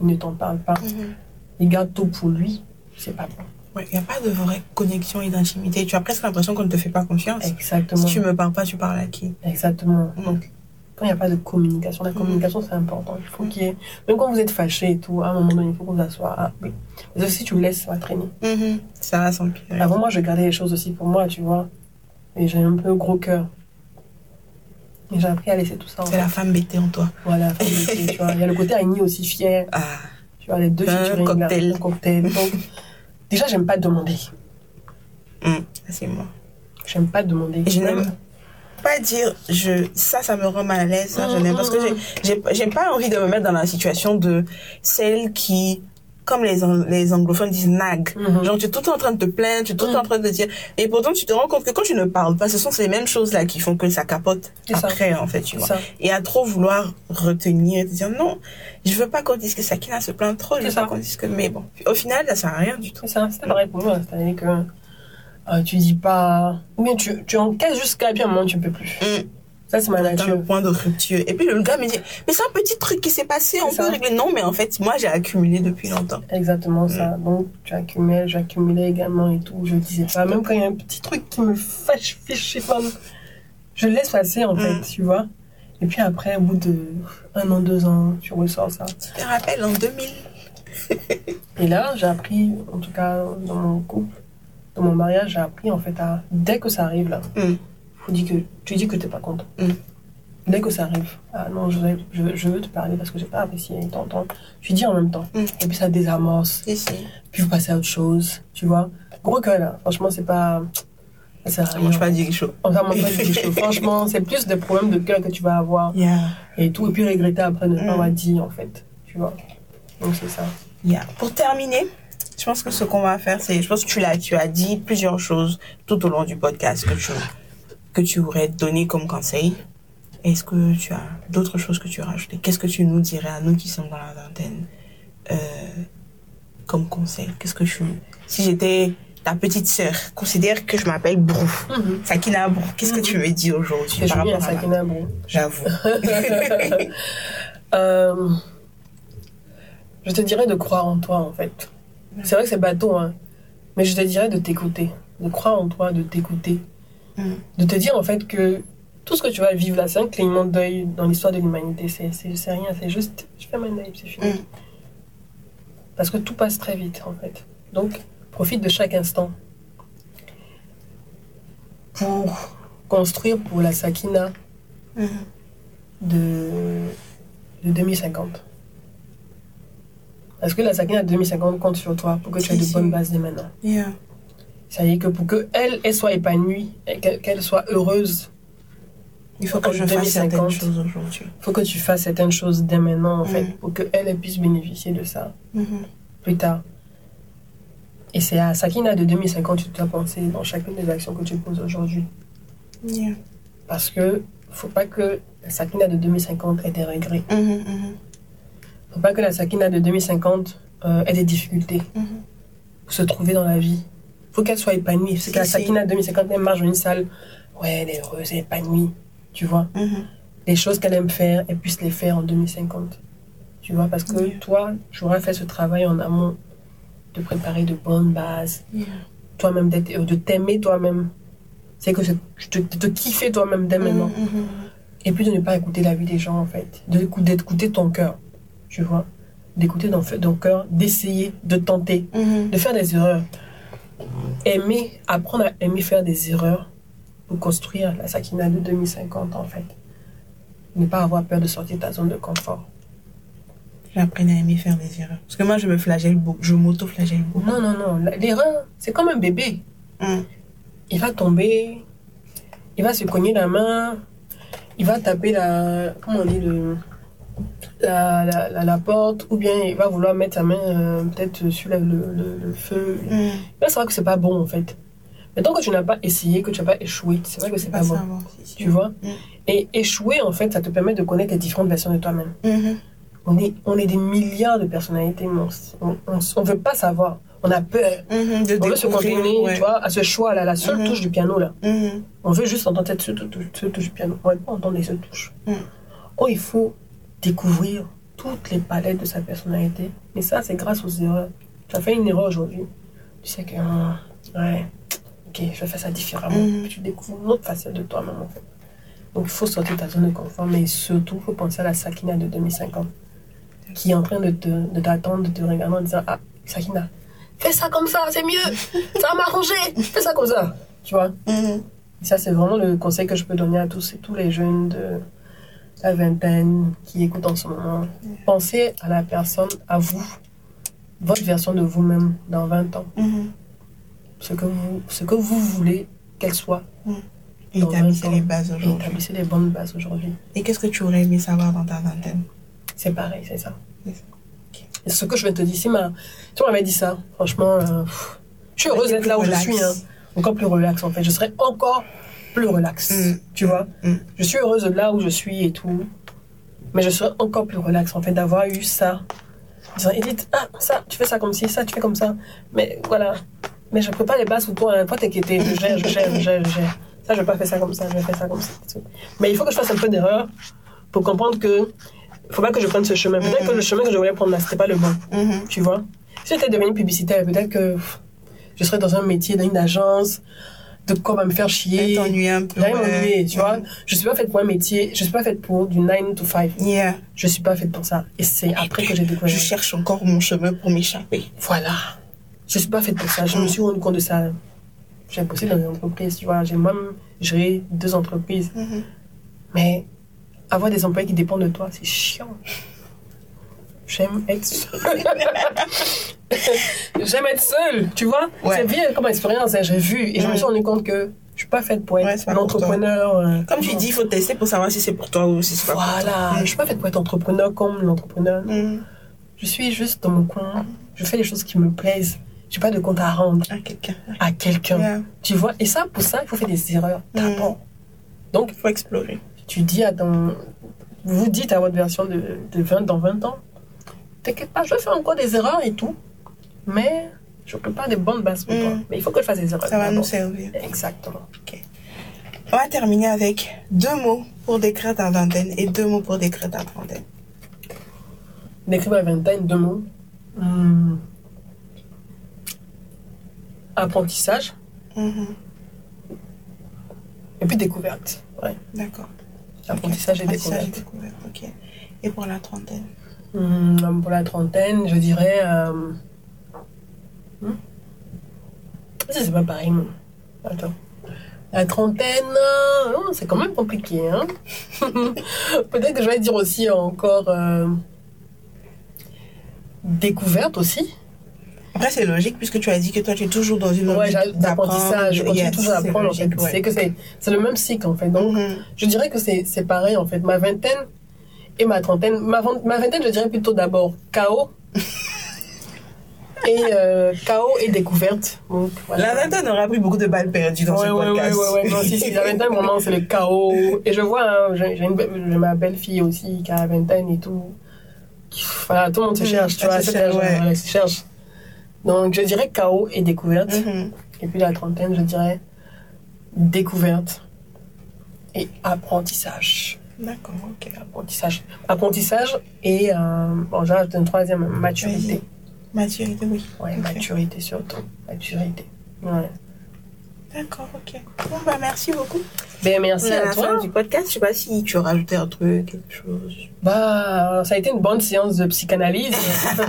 S2: il ne t'en parle pas.
S1: Mhm.
S2: Il garde tout pour lui. C'est pas bon.
S1: Ouais, il n'y a pas de vraie connexion et d'intimité. Tu as presque l'impression qu'on ne te fait pas confiance.
S2: Exactement.
S1: Si tu me parles pas, tu parles à qui?
S2: Exactement.
S1: Mm.
S2: Donc, quand il n'y a pas de communication, la communication c'est important. Il faut qu'il y ait. Même quand vous êtes fâché et tout, à un moment donné, il faut qu'on s'assoie. Ah, oui. Parce que si tu le laisses, ça va traîner.
S1: Mhm. Ça va s'empirer.
S2: Avant, moi, je gardais les choses aussi pour moi, tu vois. Et j'ai un peu gros cœur. Et j'ai appris à laisser tout ça. en
S1: C'est
S2: fait.
S1: la femme bêtée en toi.
S2: Voilà, faut laisser, tu vois. Il y a le côté Agni aussi fier.
S1: Ah.
S2: Tu vois, les deux
S1: Un
S2: là,
S1: cocktail.
S2: un cocktail. Donc, déjà, j'aime pas demander.
S1: Ça, c'est moi.
S2: J'aime pas demander.
S1: Et je n'aime pas dire je ça ça me rend mal à l'aise ça parce que j'ai j'ai pas envie de me mettre dans la situation de celle qui comme les, les anglophones disent nag.
S2: Mhm.
S1: Genre, tu es tout le temps en train de te plaindre, tu es tout le temps en train de dire. Et pourtant, tu te rends compte que quand tu ne parles pas, ce sont ces mêmes choses-là qui font que ça capote
S2: C'est ça.
S1: après, en fait, tu vois.
S2: ça.
S1: Et à trop vouloir retenir, te dire non, je veux pas qu'on dise que Sakina se plaint trop, je veux
S2: ça.
S1: pas qu'on dise que. Mais bon, au final, ça sert à rien du tout.
S2: C'est pareil pour moi. C'est-à-dire que euh, tu dis pas. Ou bien tu, tu encaisses jusqu'à à un moment, tu ne peux plus.
S1: Mm.
S2: Ça, c'est ma
S1: Dans le
S2: nature.
S1: point de rupture. Et puis le gars me dit, mais c'est un petit truc qui s'est passé, on peut
S2: ça.
S1: régler. Non, mais en fait, moi, j'ai accumulé depuis longtemps.
S2: Exactement ça.
S1: Mm.
S2: Donc, tu accumules, j'accumulais également et tout. Je disais pas. Même quand il y a un petit truc qui me fâche, fiche, je sais pas. Je le laisse passer, en fait,
S1: Mm.
S2: tu vois. Et puis après, au bout de un an, deux ans, tu ressors ça.
S1: Tu te rappelles, en 2000
S2: Et là, j'ai appris, en tout cas, dans mon couple, dans mon mariage, j'ai appris, en fait, à, dès que ça arrive, là,
S1: Mm.
S2: faut dire que, tu dis que t'es pas content.
S1: Mm.
S2: Dès que ça arrive, ah non, je, vais- je, je veux te parler parce que j'ai pas apprécié t'entends. Tu dis en même temps.
S1: Mm.
S2: Et puis ça désamorce.
S1: Si.
S2: Puis vous passez à autre chose, tu vois. Gros cœur, là. Franchement, c'est pas. Ça
S1: Ça mange pas du chaud.
S2: On va manger pas (laughs) du chaud. Franchement, c'est plus des problèmes de cœur que tu vas avoir.
S1: Yeah.
S2: Et tout. Et puis regretter après ne pas
S1: Mm.
S2: avoir dit, en fait. Tu vois. Donc c'est ça.
S1: Yeah. Pour terminer, je pense que ce qu'on va faire, c'est, je pense que tu l'as, tu as dit plusieurs choses tout au long du podcast que tu, que tu aurais donné comme conseil. Est-ce que tu as d'autres choses que tu as rajoutées? Qu'est-ce que tu nous dirais à nous qui sommes dans la vingtaine euh, comme conseil? Qu'est-ce que je... Si j'étais ta petite sœur, considère que je m'appelle Brou.
S2: Mhm.
S1: Sakina Brou, qu'est-ce que tu me dis aujourd'hui par rapport à
S2: Sakina Brou.
S1: J'avoue. (laughs)
S2: Euh, je te dirais de croire en toi, en fait. C'est vrai que c'est bateau, hein. Mais je te dirais de t'écouter. De croire en toi, de t'écouter.
S1: Mm.
S2: De te dire, en fait, que tout ce que tu vas vivre là, c'est un clignement d'œil dans l'histoire de l'humanité. C'est, rien, c'est juste, je fais ma naïve, c'est fini.
S1: Mm.
S2: Parce que tout passe très vite, en fait. Donc, profite de chaque instant. Pour construire pour la Sakina
S1: Mhm.
S2: de, de 2050. Est-ce que la Sakina de 2050 compte sur toi pour que tu aies de bonnes bases dès maintenant?
S1: Yeah.
S2: Ça veut dire que pour qu'elle elle soit épanouie, qu'elle soit heureuse,
S1: Il faut que je fasse certaines
S2: 2050.
S1: choses aujourd'hui.
S2: il faut que tu fasses certaines choses dès maintenant, en fait, pour qu'elle elle puisse bénéficier de ça
S1: Mhm.
S2: plus tard. Et c'est à Sakina de 2050 que tu dois penser dans chacune des actions que tu poses aujourd'hui.
S1: Yeah.
S2: Parce que faut pas que la Sakina de 2050 ait des regrets.
S1: Mhm, mhm,
S2: faut pas que la Sakina de 2050 euh, ait des difficultés.
S1: mhm.
S2: pour se trouver dans la vie. faut qu'elle soit épanouie.
S1: Si,
S2: que la. Sakina de 2050, elle marche dans une salle. Ouais, elle est heureuse, elle est épanouie. Tu vois
S1: Mhm.
S2: Les choses qu'elle aime faire, elle puisse les faire en 2050. Tu vois Parce que toi, tu auras fait ce travail en amont de préparer de bonnes bases.
S1: Yeah.
S2: Toi-même, d'être- euh, de t'aimer toi-même. C'est que te, te kiffer toi-même dès maintenant.
S1: Mhm, mhm.
S2: Et puis de ne pas écouter la vie des gens, en fait. De- D'écouter ton cœur. Tu vois D'écouter ton, ton cœur, d'essayer, de tenter.
S1: Mhm.
S2: de faire des erreurs. Aimer, apprendre à aimer faire des erreurs pour construire la Sakina de 2050 en fait. Ne pas avoir peur de sortir de ta zone de confort.
S1: J'apprends à aimer faire des erreurs. Parce que moi, je me flagelle beaucoup. Je m'auto-flagelle beaucoup.
S2: Non, non, non. L'erreur, c'est comme un bébé.
S1: Mhm.
S2: Il va tomber, il va se cogner la main, il va taper la. Comment on dit le. La, la, la, la porte, ou bien il va vouloir mettre sa main euh, peut-être sur le, le, le feu. Il va savoir que c'est pas bon en fait. Mais tant que tu n'as pas essayé, que tu n'as pas échoué, c'est vrai que c'est pas, bon.
S1: c'est.
S2: Tu vois?
S1: Mm.
S2: Et échouer, en fait, ça te permet de connaître les différentes versions de toi-même.
S1: Mhm.
S2: On est, on est des milliards de personnalités, on ne veut pas savoir. On a peur.
S1: Mhm. De
S2: On veut se cantonner,
S1: ouais.
S2: tu vois, à ce choix-là, la seule
S1: Mhm.
S2: touche du piano, là. On veut juste entendre cette seule touche, touche du piano. On ne veut pas entendre les seules touches.
S1: Mm.
S2: Oh, il faut découvrir toutes les palettes de sa personnalité. Et ça, c'est grâce aux erreurs. Tu as fait une erreur aujourd'hui. Tu sais que, hum, ouais, ok, je vais faire ça différemment.
S1: Mhm.
S2: Puis tu découvres une autre facette de toi-même, en fait. Donc, il faut sortir de ta zone de confort, mais surtout, il faut penser à la Sakina de 2050, qui est en train de te- de t'attendre, de te regarder en disant Ah, Sakina, fais ça comme ça, c'est mieux, (laughs) ça va m'arranger, fais ça comme ça. Tu vois? Et ça, c'est vraiment le conseil que je peux donner à tous, tous les jeunes de la vingtaine qui écoutent en ce moment. Pensez à la personne, à vous, votre version de vous-même dans 20 ans.
S1: Mhm.
S2: Ce que vous, ce que vous voulez qu'elle soit.
S1: Et
S2: Dans
S1: établissez
S2: 20 ans.
S1: les bases
S2: Et
S1: aujourd'hui.
S2: établissez les bonnes bases aujourd'hui.
S1: Et qu'est-ce que tu aurais aimé savoir dans ta vingtaine?
S2: C'est pareil, c'est ça. Et ce que je vais te dire, si ma, tu m'avais dit ça, franchement, euh, je suis heureuse d'être là où je suis. hein. Encore plus relax, en fait. Je serais encore plus relax.
S1: Mm.
S2: Tu vois
S1: Mm.
S2: Je suis heureuse de là où je suis et tout. Mais je serais encore plus relax, en fait, d'avoir eu ça. Disant, Edith, ah, ça, tu fais ça comme ci, ça, tu fais comme ça. Mais voilà. Mais je prépare les bases pour toi. Hein. Pas t'inquiéter. Je gère, je gère, je gère, je gère. Ça, je vais pas faire ça comme ça, je vais faire ça comme ça. Mais il faut que je fasse un peu d'erreur pour comprendre que faut pas que je prenne ce chemin. Peut-être que le chemin que je voulais prendre là, c'était pas le bon.
S1: Mhm.
S2: Tu vois? Si j'étais devenue publicitaire, peut-être que je serais dans un métier, dans une agence, de quoi va me faire chier.
S1: T'ennuyer un peu. Ouais.
S2: tu vois. Je suis pas faite pour un métier, je suis pas faite pour du 9 to 5.
S1: Yeah.
S2: Je suis pas faite pour ça. Et c'est après que j'ai découvert.
S1: Je cherche encore mon chemin pour m'échapper.
S2: Voilà. Je suis pas faite pour ça. Je me suis rendu compte de ça. J'ai bossé dans une entreprise, tu vois. J'ai moi-même géré deux entreprises.
S1: Mhm.
S2: Mais avoir des employés qui dépendent de toi, c'est chiant. J'aime être seule. (laughs) (laughs) J'aime être seule, tu vois.
S1: Ouais.
S2: C'est bien comme expérience, hein, j'ai vu. Et je me suis
S1: Mm.
S2: rendu compte que je suis pas faite pour
S1: Ouais,
S2: être
S1: pour
S2: l'entrepreneur. euh,
S1: Comme tu dis, il faut tester pour savoir si c'est pour toi ou si c'est pas pour toi.
S2: Voilà. Je suis pas faite pour être entrepreneur comme l'entrepreneur.
S1: Mhm.
S2: Je suis juste dans mon coin. Je fais les choses qui me plaisent. J'ai pas de compte à rendre
S1: À quelqu'un.
S2: à quelqu'un.
S1: Yeah.
S2: Tu vois? Et ça, pour ça, il faut faire des erreurs.
S1: Mm.
S2: T'apprends. Donc,
S1: Il faut explorer.
S2: tu dis à ton. Vous dites à votre version de, de 20 dans 20 ans T'inquiète pas, je vais faire encore des erreurs et tout, mais je prépare des bonnes bases pour
S1: Mm.
S2: toi. Mais il faut que je fasse des erreurs.
S1: Ça va nous servir.
S2: Exactement.
S1: On va terminer avec deux mots pour décrire ta vingtaine et deux mots pour décrire ta trentaine.
S2: Décrire ma vingtaine, deux mots. Hmm. Apprentissage
S1: Mhm.
S2: et puis découverte. Ouais.
S1: D'accord.
S2: Apprentissage et
S1: Apprentissage
S2: découverte.
S1: découverte, ok. Et pour la trentaine?
S2: Hmm, pour la trentaine, je dirais. Euh... hmm? Ça, c'est pas pareil. Attends. La trentaine, euh, oh, c'est quand même compliqué. Hein? (laughs) Peut-être que je vais dire aussi encore. euh, Découverte aussi.
S1: Après, c'est logique puisque tu as dit que toi, tu es toujours dans une
S2: Ouais, d'apprentissage. Je
S1: Yes,
S2: toujours à
S1: c'est
S2: apprendre. En fait.
S1: ouais.
S2: C'est que c'est le même cycle en fait. Donc,
S1: Mhm.
S2: je dirais que c'est pareil en fait. Ma vingtaine et ma trentaine. Ma vingtaine, je dirais plutôt d'abord chaos. (laughs) et euh, chaos et découverte. Donc, voilà.
S1: La vingtaine aura pris beaucoup de balles perdues dans
S2: Ouais,
S1: ce
S2: ouais, ouais,
S1: podcast.
S2: ouais, ouais. Non, si, si, la vingtaine, vraiment, c'est le chaos. Et je vois, hein, j'ai une ma belle-fille aussi qui a la vingtaine et tout. Voilà, tout le monde se
S1: Mhm,
S2: cherche, tu vois,
S1: se
S2: se
S1: cherche, ouais.
S2: se cherche. Donc, je dirais chaos et découverte.
S1: Mhm.
S2: Et puis la trentaine, je dirais découverte et apprentissage.
S1: D'accord, ok.
S2: Apprentissage. Apprentissage et, euh, bon, j'ai un troisième, maturité.
S1: Maturité, oui. Ok.
S2: maturité surtout. Maturité. Ouais.
S1: D'accord, ok. Bon, bah, merci beaucoup.
S2: Ben, merci
S1: à
S2: à
S1: la
S2: toi.
S1: fin du podcast. Je sais pas si tu veux rajouter un truc, quelque chose.
S2: Bah, ça a été une bonne séance de psychanalyse.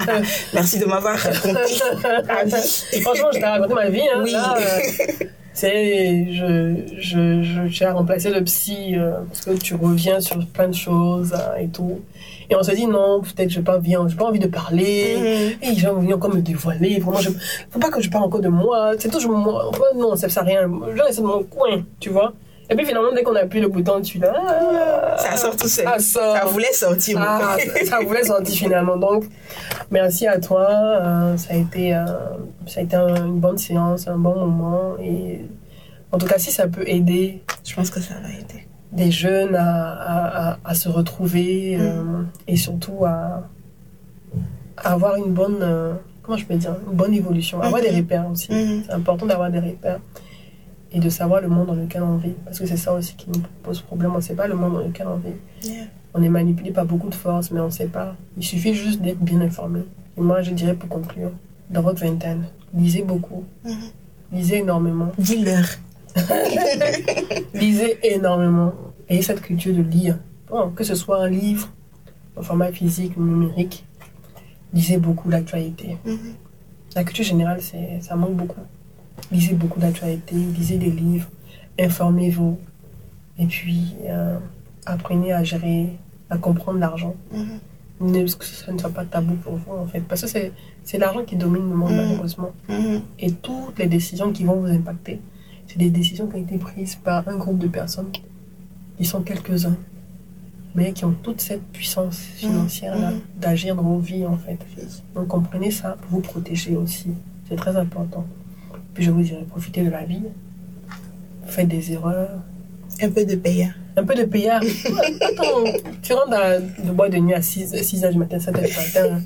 S2: (laughs)
S1: Merci de m'avoir raconté. (laughs) vie.
S2: Franchement, je t'ai raconté ma vie. Hein,
S1: Oui.
S2: Là, euh, je, je, je, j'ai remplacé le psy euh, parce que tu reviens sur plein de choses hein, et tout. Et on se dit non, peut-être j'ai pas envie, j'ai pas envie de parler.
S1: Mhm.
S2: Et j'ai envie encore me dévoiler. Vraiment, je, faut pas que je parle encore de moi. C'est toujours moi. Non, ça sert à rien. Je reste dans mon coin, tu vois. Et puis finalement, dès qu'on appuie le bouton, tu là. ah,
S1: Ça sort tout seul.
S2: Ça sort.
S1: Ça voulait sortir.
S2: Ah, ça- ça voulait sortir finalement. Donc, merci à toi. Euh, ça a été, euh, ça a été un- une bonne séance, un bon moment. Et en tout cas, si ça peut aider
S1: Je pense que ça va aider.
S2: Des jeunes à, à, à- à se retrouver euh, et surtout à, avoir une bonne, euh, comment je peux dire, une bonne évolution, avoir des repères aussi.
S1: Mhm.
S2: C'est important d'avoir des repères et de savoir le monde dans lequel on vit. Parce que c'est ça aussi qui nous pose problème. On ne sait pas le monde dans lequel on vit.
S1: Yeah.
S2: On est manipulé par beaucoup de forces, mais on ne sait pas. Il suffit juste d'être bien informé. Et moi, je dirais pour conclure, dans votre vingtaine, lisez beaucoup,
S1: Mhm.
S2: lisez énormément,
S1: Dis-leur. (laughs)
S2: lisez énormément. Ayez cette culture de lire. Bon, que ce soit un livre, en format physique ou numérique, lisez beaucoup l'actualité.
S1: Mhm.
S2: La culture générale, c'est, ça manque beaucoup. Lisez beaucoup d'actualité, lisez des livres, informez-vous. Et puis, euh, apprenez à gérer, à comprendre l'argent.
S1: Mhm.
S2: Ne- que ça ne soit pas tabou pour vous, en fait. Parce que c'est, c'est l'argent qui domine le monde,
S1: Mhm.
S2: malheureusement. Et toutes les décisions qui vont vous impacter, c'est des décisions qui ont été prises par un groupe de personnes. Ils sont quelques-uns, mais qui ont toute cette puissance financière-là
S1: Mhm.
S2: d'agir dans vos vies, en fait. Donc comprenez ça? Pour vous protéger aussi. C'est très important. Puis je vous dirais, profitez de la vie. Faites des erreurs.
S1: Un peu de payant.
S2: Un peu de payard. (laughs) Attends, tu rentres dans le bois de nuit à 6, 6 heures du matin, 7 heures du matin.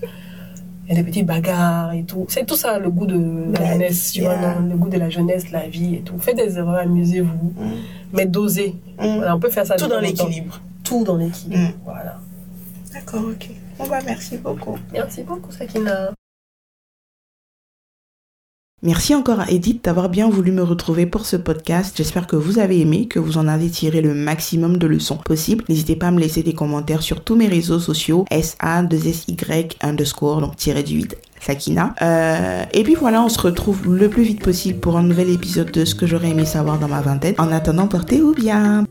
S2: Il y a des petites bagarres et tout. C'est tout ça le goût de la
S1: La
S2: jeunesse, tu vois, non, le goût de la jeunesse, la vie et tout. Faites des erreurs, amusez-vous,
S1: Mhm.
S2: mais dosez. Voilà, on peut faire ça
S1: Tout dans l'équilibre.
S2: Tout dans l'équilibre.
S1: Mhm.
S2: Voilà.
S1: D'accord, ok. Bon, bah, merci beaucoup.
S2: Merci beaucoup, Sakina.
S1: Merci encore à Edith d'avoir bien voulu me retrouver pour ce podcast. J'espère que vous avez aimé, que vous en avez tiré le maximum de leçons possibles. N'hésitez pas à me laisser des commentaires sur tous mes réseaux sociaux, SA2SY underscore, donc tiré du 8. Sakina. Euh, et puis voilà, on se retrouve le plus vite possible pour un nouvel épisode de ce que j'aurais aimé savoir dans ma vingtaine. En attendant, portez-vous bien.